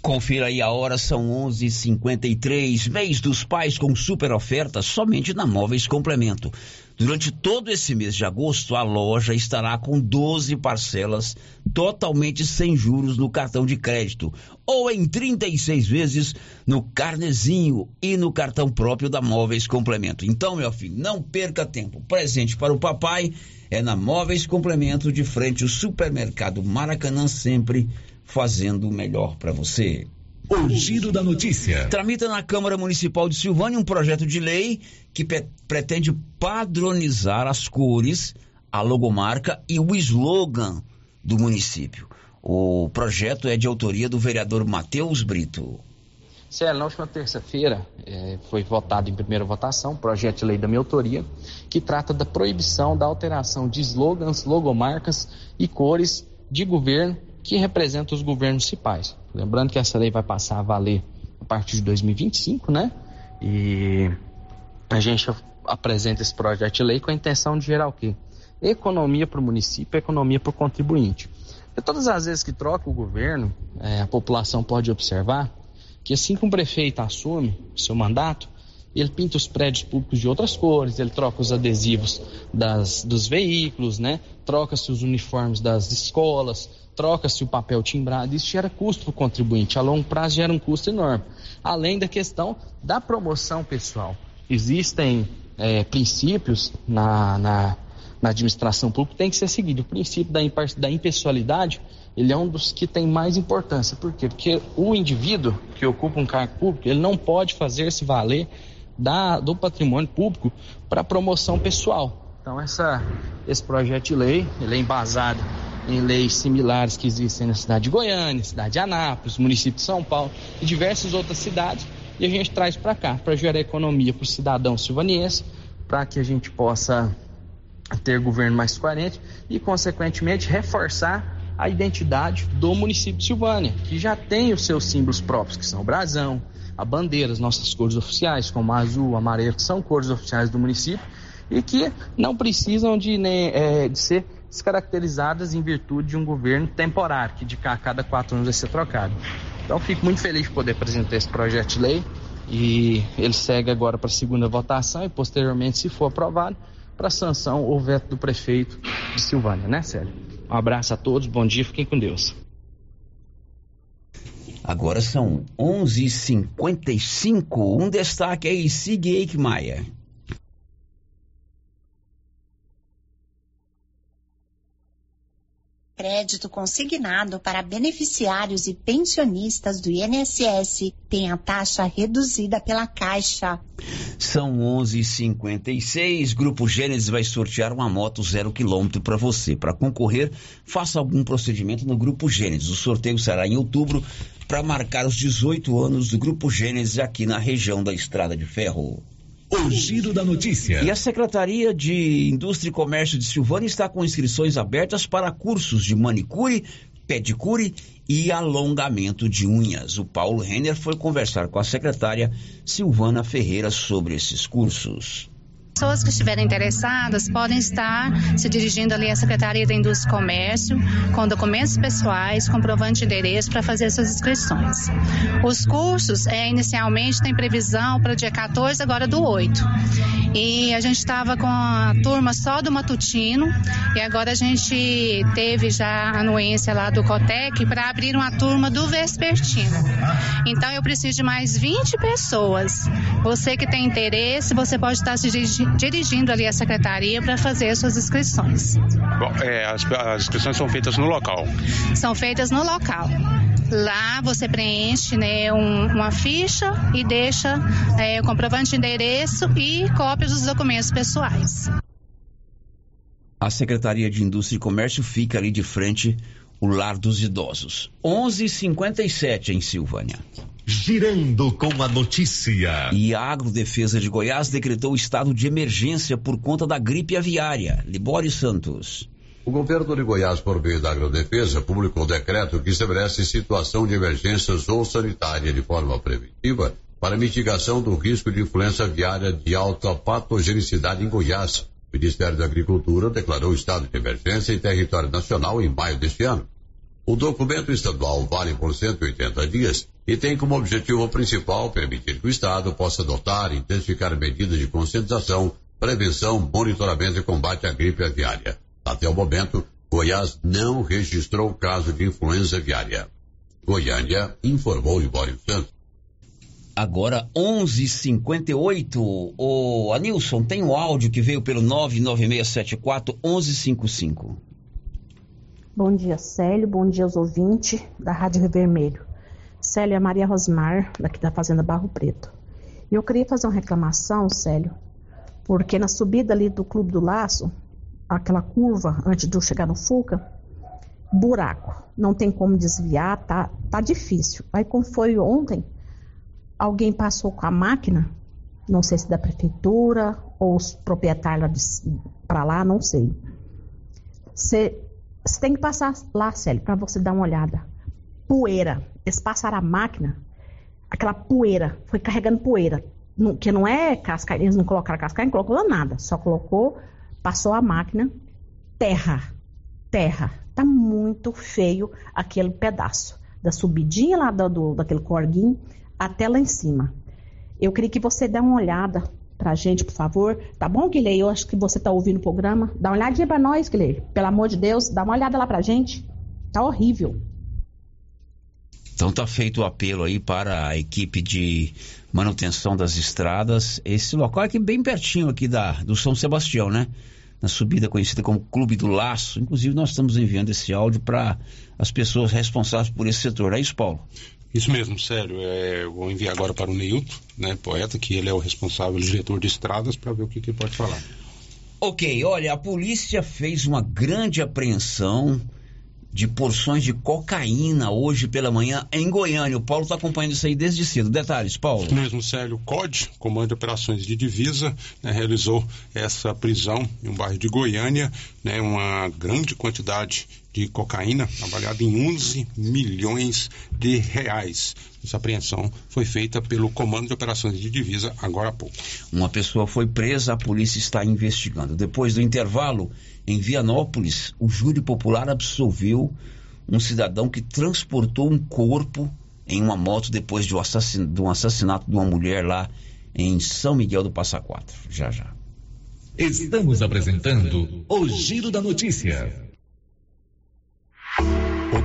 Confira aí a hora, são 11:53. Mês dos Pais com super oferta somente na Móveis Complemento. Durante todo esse mês de agosto, a loja estará com 12 parcelas totalmente sem juros no cartão de crédito ou em 36 vezes no carnezinho e no cartão próprio da Móveis Complemento. Então, meu filho, não perca tempo. Presente para o papai é na Móveis Complemento de frente ao supermercado Maracanã sempre fazendo o melhor para você. O giro da notícia. Tramita na Câmara Municipal de Silvânia um projeto de lei que pretende padronizar as cores, a logomarca e o slogan do município. O projeto é de autoria do vereador Matheus Brito. Célio, na última terça-feira é, foi votado em primeira votação o projeto de lei da minha autoria, que trata da proibição da alteração de slogans, logomarcas e cores de governo que representam os governos municipais. Lembrando que essa lei vai passar a valer a partir de 2025, né? E a gente apresenta esse projeto de lei com a intenção de gerar o quê? Economia para o município, economia para o contribuinte. E todas as vezes que troca o governo, é, a população pode observar que assim que um prefeito assume seu mandato, ele pinta os prédios públicos de outras cores, ele troca os adesivos das, dos veículos, né? troca-se os uniformes das escolas, troca-se o papel timbrado, isso gera custo para o contribuinte, a longo prazo gera um custo enorme. Além da questão da promoção pessoal. Existem é, princípios na, na, na, administração pública que tem que ser seguido. O princípio da, da impessoalidade, ele é um dos que tem mais importância. Por quê? Porque o indivíduo que ocupa um cargo público, ele não pode fazer-se valer da, do patrimônio público para promoção pessoal. Então essa, esse projeto de lei, ele é embasado em leis similares que existem na cidade de Goiânia, cidade de Anápolis, município de São Paulo e diversas outras cidades, e a gente traz para cá, para gerar economia para o cidadão silvaniense, para que a gente possa ter governo mais coerente e, consequentemente, reforçar a identidade do município de Silvânia, que já tem os seus símbolos próprios, que são o brasão, a bandeira, as nossas cores oficiais, como azul, amarelo, que são cores oficiais do município, e que não precisam de, né, de ser descaracterizadas em virtude de um governo temporário, que de a cada quatro anos vai ser trocado. Então, fico muito feliz de poder apresentar esse projeto de lei e ele segue agora para a segunda votação e, posteriormente, se for aprovado, para sanção ou veto do prefeito de Silvânia, né, Célio? Um abraço a todos, bom dia, fiquem com Deus. Agora são 11:55. Um destaque aí, Sig Eichmeier. Crédito consignado para beneficiários e pensionistas do INSS tem a taxa reduzida pela Caixa. São 11:56. Grupo Gênesis vai sortear uma moto zero quilômetro para você. Para concorrer, faça algum procedimento no Grupo Gênesis. O sorteio será em outubro para marcar os 18 anos do Grupo Gênesis aqui na região da Estrada de Ferro. O giro da notícia. E a Secretaria de Indústria e Comércio de Silvânia está com inscrições abertas para cursos de manicure, pedicure e alongamento de unhas. O Paulo Renner foi conversar com a secretária Silvana Ferreira sobre esses cursos. Pessoas que estiverem interessadas podem estar se dirigindo ali à Secretaria da Indústria e Comércio com documentos pessoais, comprovante de endereço para fazer suas inscrições. Os cursos, é, inicialmente, tem previsão para o dia 14, agora do 8. E a gente estava com a turma só do matutino e agora a gente teve já a anuência lá do Cotec para abrir uma turma do vespertino. Então eu preciso de mais 20 pessoas. Você que tem interesse, você pode estar se dirigi- dirigindo ali à secretaria para fazer as suas inscrições. Bom, é, as, as inscrições são feitas no local. São feitas no local. Lá você preenche né, um- uma ficha e deixa é, o comprovante de endereço e cópias dos documentos pessoais. A Secretaria de Indústria e Comércio fica ali de frente o Lar dos Idosos. 11:57 em Silvânia. Girando com a notícia. E a Agrodefesa de Goiás decretou estado de emergência por conta da gripe aviária. Libório Santos. O governo de Goiás, por meio da Agrodefesa, publicou um decreto que estabelece situação de emergência ou sanitária de forma preventiva para mitigação do risco de influenza aviária de alta patogenicidade em Goiás. O Ministério da Agricultura declarou estado de emergência em território nacional em maio deste ano. O documento estadual vale por 180 dias e tem como objetivo principal permitir que o Estado possa adotar e intensificar medidas de conscientização, prevenção, monitoramento e combate à gripe aviária. Até o momento, Goiás não registrou caso de influenza aviária. Goiânia informou Libório Santos. Agora 11:58. O Anilson tem o áudio que veio pelo 99674 1155. Bom dia, Célio. Bom dia aos ouvintes da Rádio Rio Vermelho. Célio é Maria Rosmar, daqui da Fazenda Barro Preto. E eu queria fazer uma reclamação, Célio, porque na subida ali do Clube do Laço, aquela curva antes de eu chegar no Fuca, buraco. Não tem como desviar, tá, tá difícil. Aí, como foi ontem, alguém passou com a máquina, não sei se da prefeitura ou os proprietários para lá, não sei. Você você tem que passar lá, Célio, para você dar uma olhada. Poeira. Eles passaram a máquina, aquela poeira, foi carregando poeira. Que não é casca, eles não colocaram casca, não colocou nada. Só colocou, passou a máquina, terra. Terra. Tá muito feio aquele pedaço. Da subidinha lá do, do- daquele corguinho até lá em cima. Eu queria que você dê uma olhada pra gente, por favor. Tá bom, Guilherme? Eu acho que você tá ouvindo o programa. Dá uma olhadinha pra nós, Guilherme. Pelo amor de Deus, dá uma olhada lá pra gente. Tá horrível. Então tá feito o apelo aí para a equipe de manutenção das estradas. Esse local é aqui bem pertinho aqui da, do São Sebastião, né? Na subida conhecida como Clube do Laço. Inclusive nós estamos enviando esse áudio para as pessoas responsáveis por esse setor. É isso, Paulo? Isso mesmo, sério. É, eu vou enviar agora para o Neilton, né, poeta, que ele é o responsável, diretor de estradas, para ver o que, que ele pode falar. Ok, olha, a polícia fez uma grande apreensão de porções de cocaína hoje pela manhã em Goiânia. O Paulo está acompanhando isso aí desde cedo. Detalhes, Paulo. Isso mesmo, Célio COD, Comando de Operações de Divisa, né, realizou essa prisão em um bairro de Goiânia, né, uma grande quantidade de cocaína, avaliada em 11 milhões de reais. Essa apreensão foi feita pelo Comando de Operações de Divisa agora há pouco. Uma pessoa foi presa, a polícia está investigando. Depois do intervalo, em Vianópolis, o júri popular absolveu um cidadão que transportou um corpo em uma moto depois de um, de um assassinato de uma mulher lá em São Miguel do Passa Quatro. Já já. Estamos apresentando o Giro da Notícia.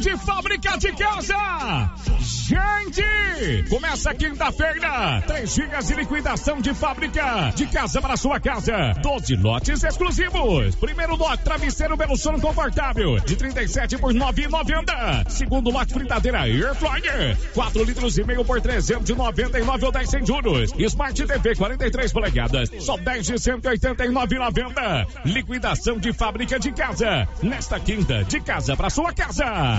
De fábrica de casa! Gente! Começa quinta-feira! Três dias de liquidação de fábrica de casa para sua casa. 12 lotes exclusivos. Primeiro lote, travesseiro belo sono confortável, de 37 por 9,90. Segundo lote, fritadeira Air Fryer, 4 litros e meio por 399 ou 10 sem juros. Smart TV 43 polegadas, só 10 de 189,90. Liquidação de fábrica de casa. Nesta quinta, de casa para sua casa.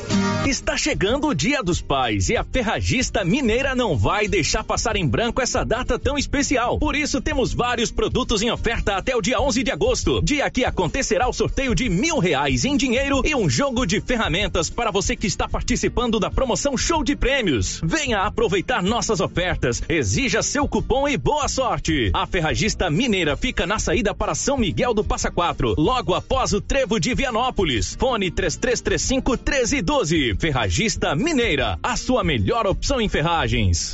Está chegando o Dia dos Pais e a Ferragista Mineira não vai deixar passar em branco essa data tão especial. Por isso, temos vários produtos em oferta até o dia 11 de agosto, dia que acontecerá o sorteio de mil reais em dinheiro e um jogo de ferramentas para você que está participando da promoção Show de Prêmios. Venha aproveitar nossas ofertas, exija seu cupom e boa sorte. A Ferragista Mineira fica na saída para São Miguel do Passa Quatro, logo após o Trevo de Vianópolis. Fone 3335 1312. Ferragista Mineira, a sua melhor opção em ferragens.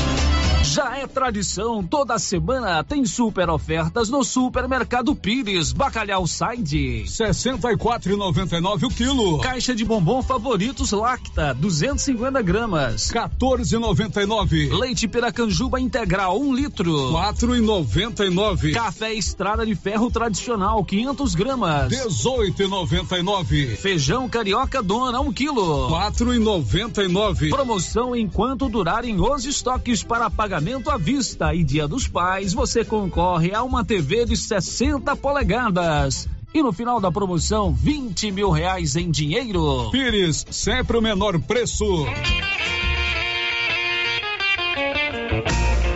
Já é tradição, toda semana tem super ofertas no Supermercado Pires. Bacalhau Side. 64,99 o quilo. Caixa de bombom favoritos Lacta, 250 gramas. 14,99. Leite Piracanjuba Integral, 1 um litro. 4,99. Café Estrada de Ferro Tradicional, 500 gramas. 18,99. Feijão Carioca Dona, 1 um quilo. 4,99. Promoção enquanto durarem os estoques para pagamento à vista e Dia dos Pais você concorre a uma TV de 60 polegadas. E no final da promoção, 20 mil reais em dinheiro. Pires, sempre o menor preço.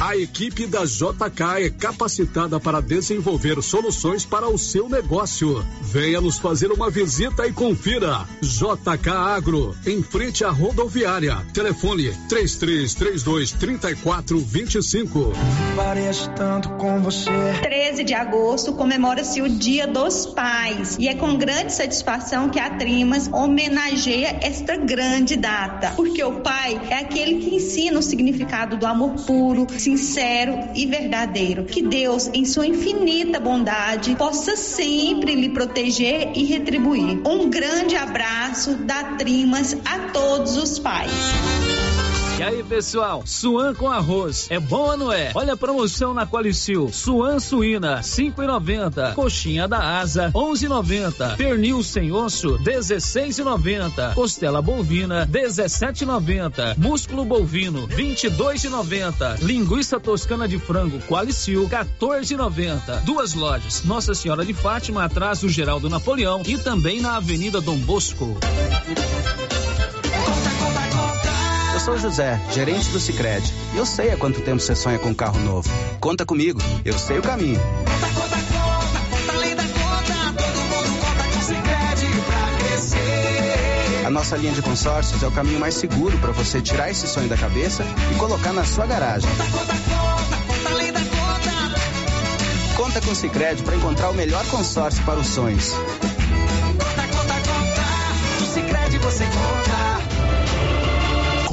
A equipe da JK é capacitada para desenvolver soluções para o seu negócio. Venha nos fazer uma visita e confira. JK Agro, em frente à rodoviária. Telefone 3332 3425. Pareço tanto com você. 13 de agosto comemora-se o Dia dos Pais e é com grande satisfação que a Trimas homenageia esta grande data, porque o pai é aquele que ensina o significado do amor puro, sincero e verdadeiro. Que Deus, em sua infinita bondade, possa sempre lhe proteger e retribuir. Um grande abraço da Trimas a todos os pais. E aí, pessoal, suan com arroz. É bom ou não é? Olha a promoção na Qualicil. Suan suína, 5,90. Coxinha da asa, 11,90. Pernil sem osso, 16,90. Costela bovina, 17,90. Músculo bovino, 22,90. Linguiça toscana de frango Qualicil, 14,90. Duas lojas. Nossa Senhora de Fátima, atrás do Geraldo Napoleão e também na Avenida Dom Bosco. Sou José, gerente do Cicred. E eu sei há quanto tempo você sonha com um carro novo. Conta comigo, eu sei o caminho. A nossa linha de consórcios é o caminho mais seguro para você tirar esse sonho da cabeça e colocar na sua garagem. Conta com o Cicred para encontrar o melhor consórcio para os sonhos. você conta.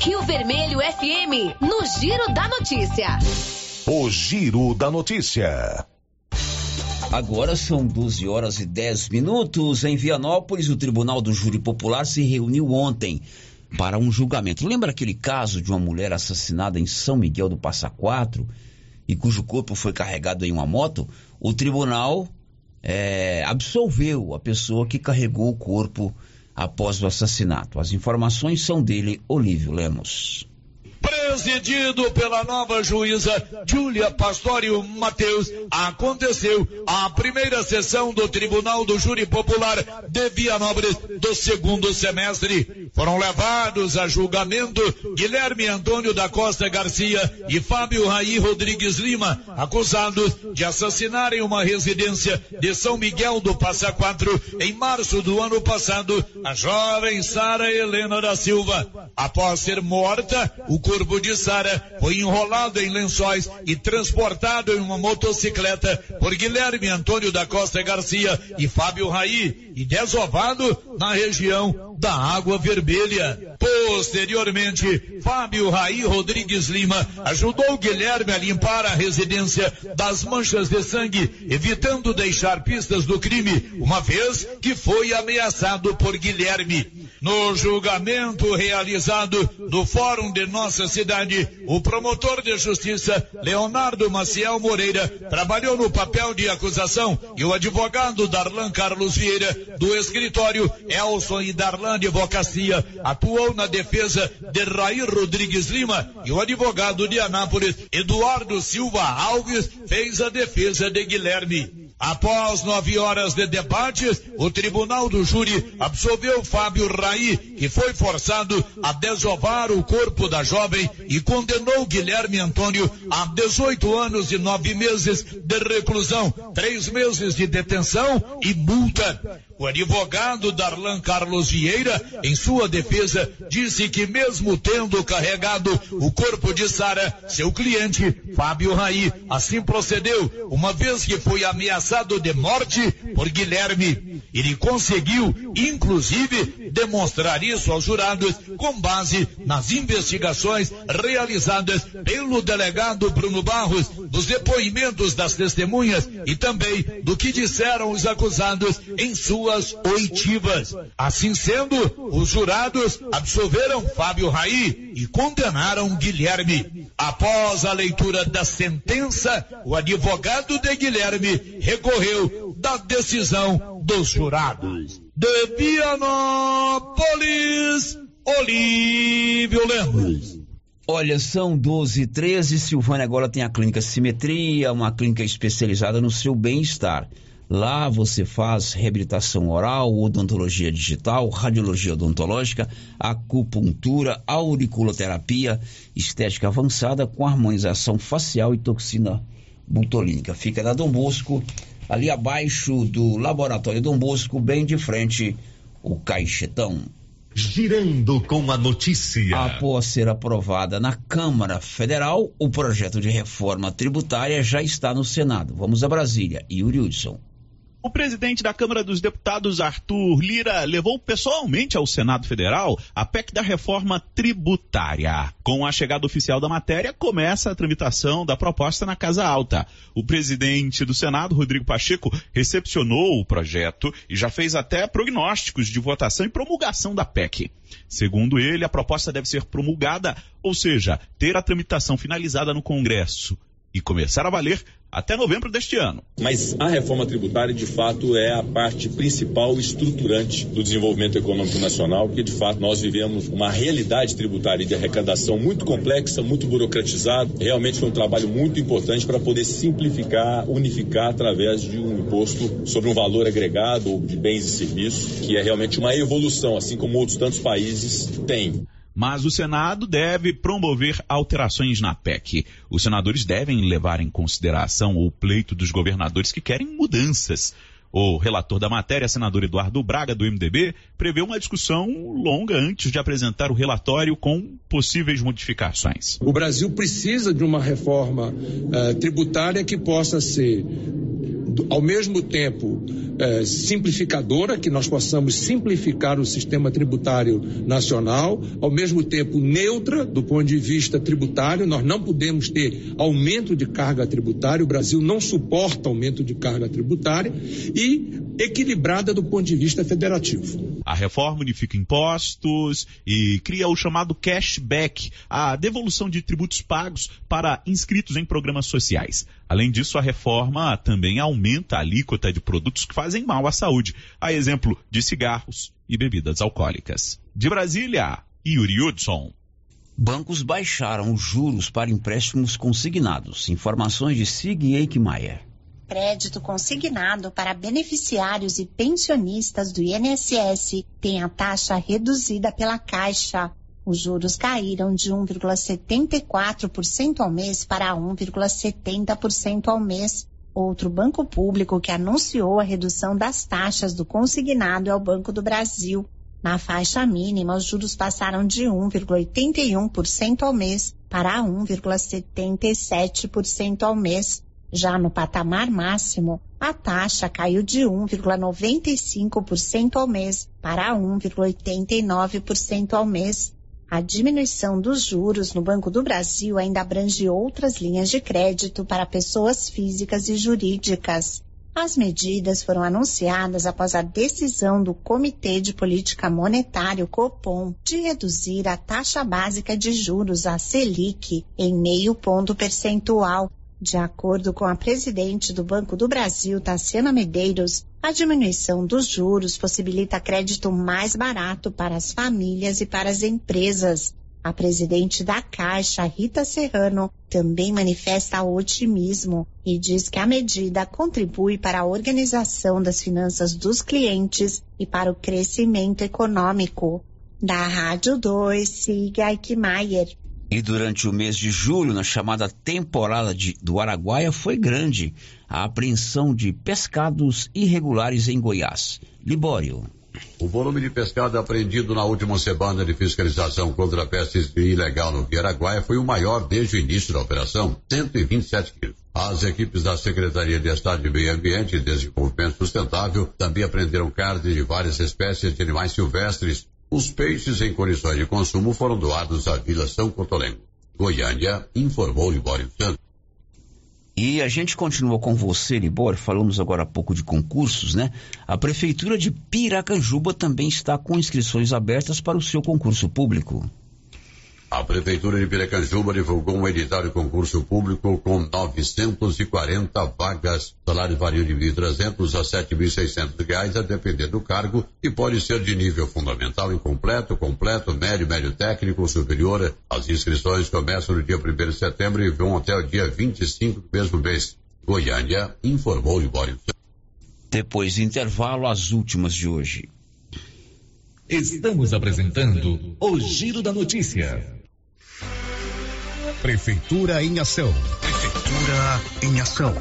Rio Vermelho FM, no Giro da Notícia. O Giro da Notícia. Agora são 12 horas e 10 minutos. Em Vianópolis, o Tribunal do Júri Popular se reuniu ontem para um julgamento. Lembra aquele caso de uma mulher assassinada em São Miguel do Passa Quatro e cujo corpo foi carregado em uma moto? O tribunal é, absolveu a pessoa que carregou o corpo após o assassinato. As informações são dele, Olívio Lemos presidido pela nova juíza Júlia Pastorio Mateus, aconteceu a primeira sessão do Tribunal do Júri Popular de Vianópolis do segundo semestre. Foram levados a julgamento Guilherme Antônio da Costa Garcia e Fábio Raí Rodrigues Lima, acusados de assassinarem uma residência de São Miguel do Passa Quatro em março do ano passado, a jovem Sara Helena da Silva. Após ser morta, o corpo de Sara foi enrolado em lençóis e transportado em uma motocicleta por Guilherme Antônio da Costa Garcia e Fábio Raí e desovado na região da Água Vermelha. Posteriormente, Fábio Raí Rodrigues Lima ajudou Guilherme a limpar a residência das manchas de sangue, evitando deixar pistas do crime, uma vez que foi ameaçado por Guilherme. No julgamento realizado no Fórum de nossa cidade, o promotor de justiça, Leonardo Maciel Moreira, trabalhou no papel de acusação e o advogado Darlan Carlos Vieira, do escritório Elson e Darlan Advocacia, atuou na defesa de Rair Rodrigues Lima e o advogado de Anápolis, Eduardo Silva Alves, fez a defesa de Guilherme. Após nove horas de debates, o tribunal do júri absolveu Fábio Raí, que foi forçado a desovar o corpo da jovem e condenou Guilherme Antônio a 18 anos e nove meses de reclusão, três meses de detenção e multa. O advogado Darlan Carlos Vieira, em sua defesa, disse que mesmo tendo carregado o corpo de Sara, seu cliente, Fábio Raí, assim procedeu, uma vez que foi ameaçado de morte por Guilherme. Ele conseguiu, inclusive, demonstrar isso aos jurados com base nas investigações realizadas pelo delegado Bruno Barros, dos depoimentos das testemunhas e também do que disseram os acusados em sua suas oitivas. Assim sendo, os jurados absolveram Fábio Raí e condenaram Guilherme. Após a leitura da sentença, o advogado de Guilherme recorreu da decisão dos jurados. De Vianópolis, Olívio Lemos. Olha, são 12 e 13. Silvânia agora tem a clínica Simetria, uma clínica especializada no seu bem-estar. Lá você faz reabilitação oral, odontologia digital, radiologia odontológica, acupuntura, auriculoterapia, estética avançada com harmonização facial e toxina butolínica. Fica na Dom Bosco, ali abaixo do Laboratório Dom Bosco, bem de frente o Caixetão. Girando com a notícia. Após ser aprovada na Câmara Federal, o projeto de reforma tributária já está no Senado. Vamos a Brasília. Yuri Hudson. O presidente da Câmara dos Deputados, Arthur Lira, levou pessoalmente ao Senado Federal a PEC da reforma tributária. Com a chegada oficial da matéria, começa a tramitação da proposta na Casa Alta. O presidente do Senado, Rodrigo Pacheco, recepcionou o projeto e já fez até prognósticos de votação e promulgação da PEC. Segundo ele, a proposta deve ser promulgada, ou seja, ter a tramitação finalizada no Congresso e começar a valer até novembro deste ano. Mas a reforma tributária, de fato, é a parte principal estruturante do desenvolvimento econômico nacional, porque, de fato, nós vivemos uma realidade tributária de arrecadação muito complexa, muito burocratizada. Realmente foi um trabalho muito importante para poder simplificar, unificar através de um imposto sobre um valor agregado de bens e serviços, que é realmente uma evolução, assim como outros tantos países têm mas o Senado deve promover alterações na PEC. Os senadores devem levar em consideração o pleito dos governadores que querem mudanças. O relator da matéria, senador Eduardo Braga, do MDB, prevê uma discussão longa antes de apresentar o relatório com possíveis modificações. O Brasil precisa de uma reforma uh, tributária que possa ser ao mesmo tempo é, simplificadora, que nós possamos simplificar o sistema tributário nacional, ao mesmo tempo neutra do ponto de vista tributário, nós não podemos ter aumento de carga tributária, o Brasil não suporta aumento de carga tributária e equilibrada do ponto de vista federativo. A reforma unifica impostos e cria o chamado cashback, a devolução de tributos pagos para inscritos em programas sociais. Além disso, a reforma também aumenta a alíquota de produtos que fazem mal à saúde, a exemplo de cigarros e bebidas alcoólicas. De Brasília, Yuri Hudson. Bancos baixaram os juros para empréstimos consignados. Informações de Sig Eichmeier. Crédito consignado para beneficiários e pensionistas do INSS tem a taxa reduzida pela Caixa. Os juros caíram de 1,74% ao mês para 1,70% ao mês. Outro banco público que anunciou a redução das taxas do consignado é o Banco do Brasil. Na faixa mínima, os juros passaram de 1,81% ao mês para 1,77% ao mês. Já no patamar máximo, a taxa caiu de 1,95% ao mês para 1,89% ao mês. A diminuição dos juros no Banco do Brasil ainda abrange outras linhas de crédito para pessoas físicas e jurídicas. As medidas foram anunciadas após a decisão do Comitê de Política Monetária, Copom, de reduzir a taxa básica de juros, a Selic, em meio ponto percentual, de acordo com a presidente do Banco do Brasil, Tassiana Medeiros, a diminuição dos juros possibilita crédito mais barato para as famílias e para as empresas. A presidente da Caixa, Rita Serrano, também manifesta otimismo e diz que a medida contribui para a organização das finanças dos clientes e para o crescimento econômico. Da Rádio 2, siga Eichmeier. E durante o mês de julho, na chamada temporada de, do Araguaia, foi grande a apreensão de pescados irregulares em Goiás. Libório. O volume de pescado apreendido na última semana de fiscalização contra a pesca ilegal no Araguaia foi o maior desde o início da operação, 127 quilos. As equipes da Secretaria de Estado de Meio Ambiente e Desenvolvimento Sustentável também apreenderam carne de várias espécies de animais silvestres, os peixes em condições de consumo foram doados à Vila São Cotolengo. Goiânia, informou Libório Santos. E a gente continua com você, Libor. Falamos agora há pouco de concursos, né? A Prefeitura de Piracanjuba também está com inscrições abertas para o seu concurso público. A Prefeitura de Piracanjuba divulgou um edital de concurso público com 940 vagas. Salários variam de R$ 1.300 a 7.600 reais, a depender do cargo, e pode ser de nível fundamental, incompleto, completo, médio, médio técnico superior. As inscrições começam no dia 1 de setembro e vão até o dia 25 do mesmo mês. Goiânia informou Libório. Depois do intervalo, as últimas de hoje. Estamos apresentando o Giro da Notícia. Prefeitura em Ação. Prefeitura em Ação.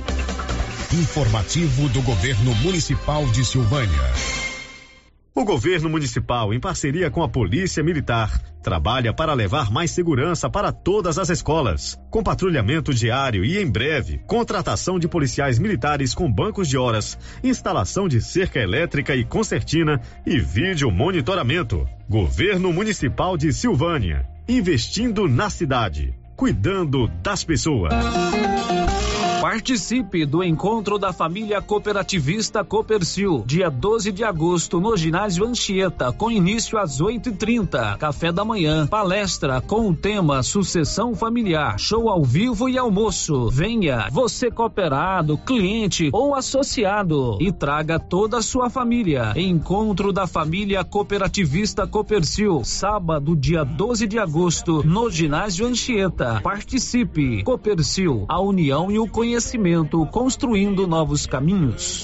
Informativo do Governo Municipal de Silvânia. O governo municipal, em parceria com a Polícia Militar, trabalha para levar mais segurança para todas as escolas, com patrulhamento diário e, em breve, contratação de policiais militares com bancos de horas, instalação de cerca elétrica e concertina e vídeo monitoramento. Governo Municipal de Silvânia, investindo na cidade cuidando das pessoas. Participe do encontro da família cooperativista Copercil, dia 12 de agosto, no ginásio Anchieta, com início às 8h30. Café da manhã, palestra com o tema Sucessão Familiar, show ao vivo e almoço. Venha, você cooperado, cliente ou associado, e traga toda a sua família. Encontro da família cooperativista Copercil, sábado, dia 12 de agosto, no ginásio Anchieta. Participe. Copercil, a união e o conhecimento conhecimento, construindo novos caminhos.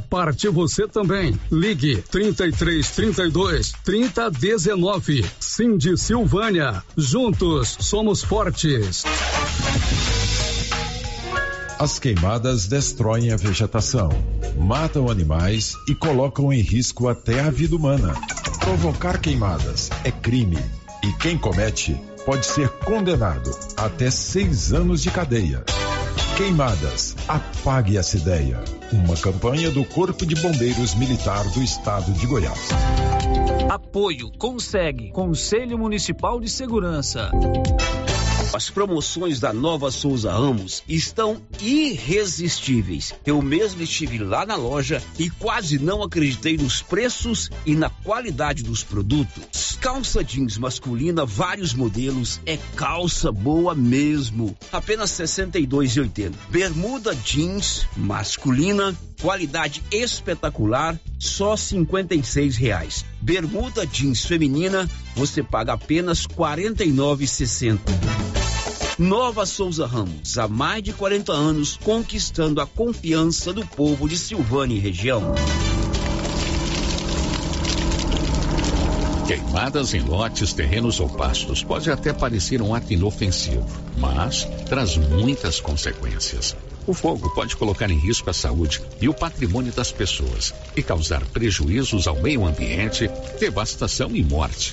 parte você também. Ligue 33 32 30 19. Cindy Silvânia. Juntos somos fortes. As queimadas destroem a vegetação, matam animais e colocam em risco até a vida humana. Provocar queimadas é crime e quem comete pode ser condenado até seis anos de cadeia. Queimadas, apague essa ideia. Uma campanha do Corpo de Bombeiros Militar do Estado de Goiás. Apoio Consegue Conselho Municipal de Segurança. As promoções da Nova Souza Ramos estão irresistíveis. Eu mesmo estive lá na loja e quase não acreditei nos preços e na qualidade dos produtos. Calça jeans masculina, vários modelos, é calça boa mesmo. Apenas R$ 62,80. Bermuda jeans masculina, qualidade espetacular, só 56 reais. Bermuda jeans feminina, você paga apenas R$ 49,60. Nova Souza Ramos, há mais de 40 anos, conquistando a confiança do povo de Silvânia e região. Queimadas em lotes, terrenos ou pastos pode até parecer um ato inofensivo, mas traz muitas consequências. O fogo pode colocar em risco a saúde e o patrimônio das pessoas e causar prejuízos ao meio ambiente, devastação e morte.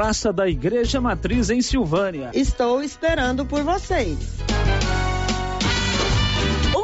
Praça da Igreja Matriz em Silvânia. Estou esperando por vocês.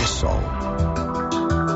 Cressol.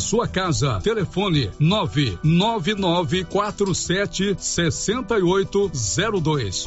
sua casa. Telefone 99947 6802.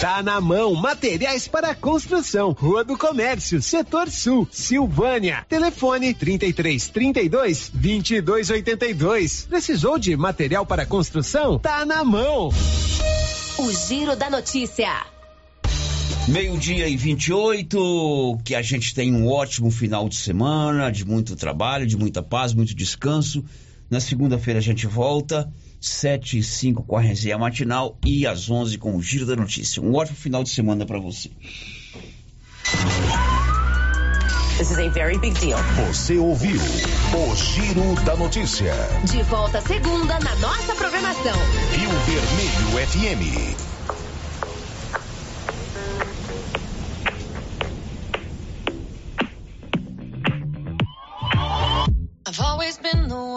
Tá na mão, materiais para construção, Rua do Comércio, Setor Sul, Silvânia. Telefone 33 32 22 82. Precisou de material para construção? Tá na mão. O Giro da Notícia. Meio-dia e 28, que a gente tem um ótimo final de semana, de muito trabalho, de muita paz, muito descanso. Na segunda-feira a gente volta. 7 e 5 com a resenha matinal e às 11 com o Giro da Notícia. Um ótimo final de semana para você. This is a very big deal. Você ouviu o Giro da Notícia. De volta segunda na nossa programação. Rio Vermelho FM. I've always been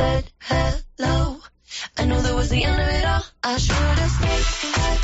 said hello. I knew that was the end of it all. I should have stayed.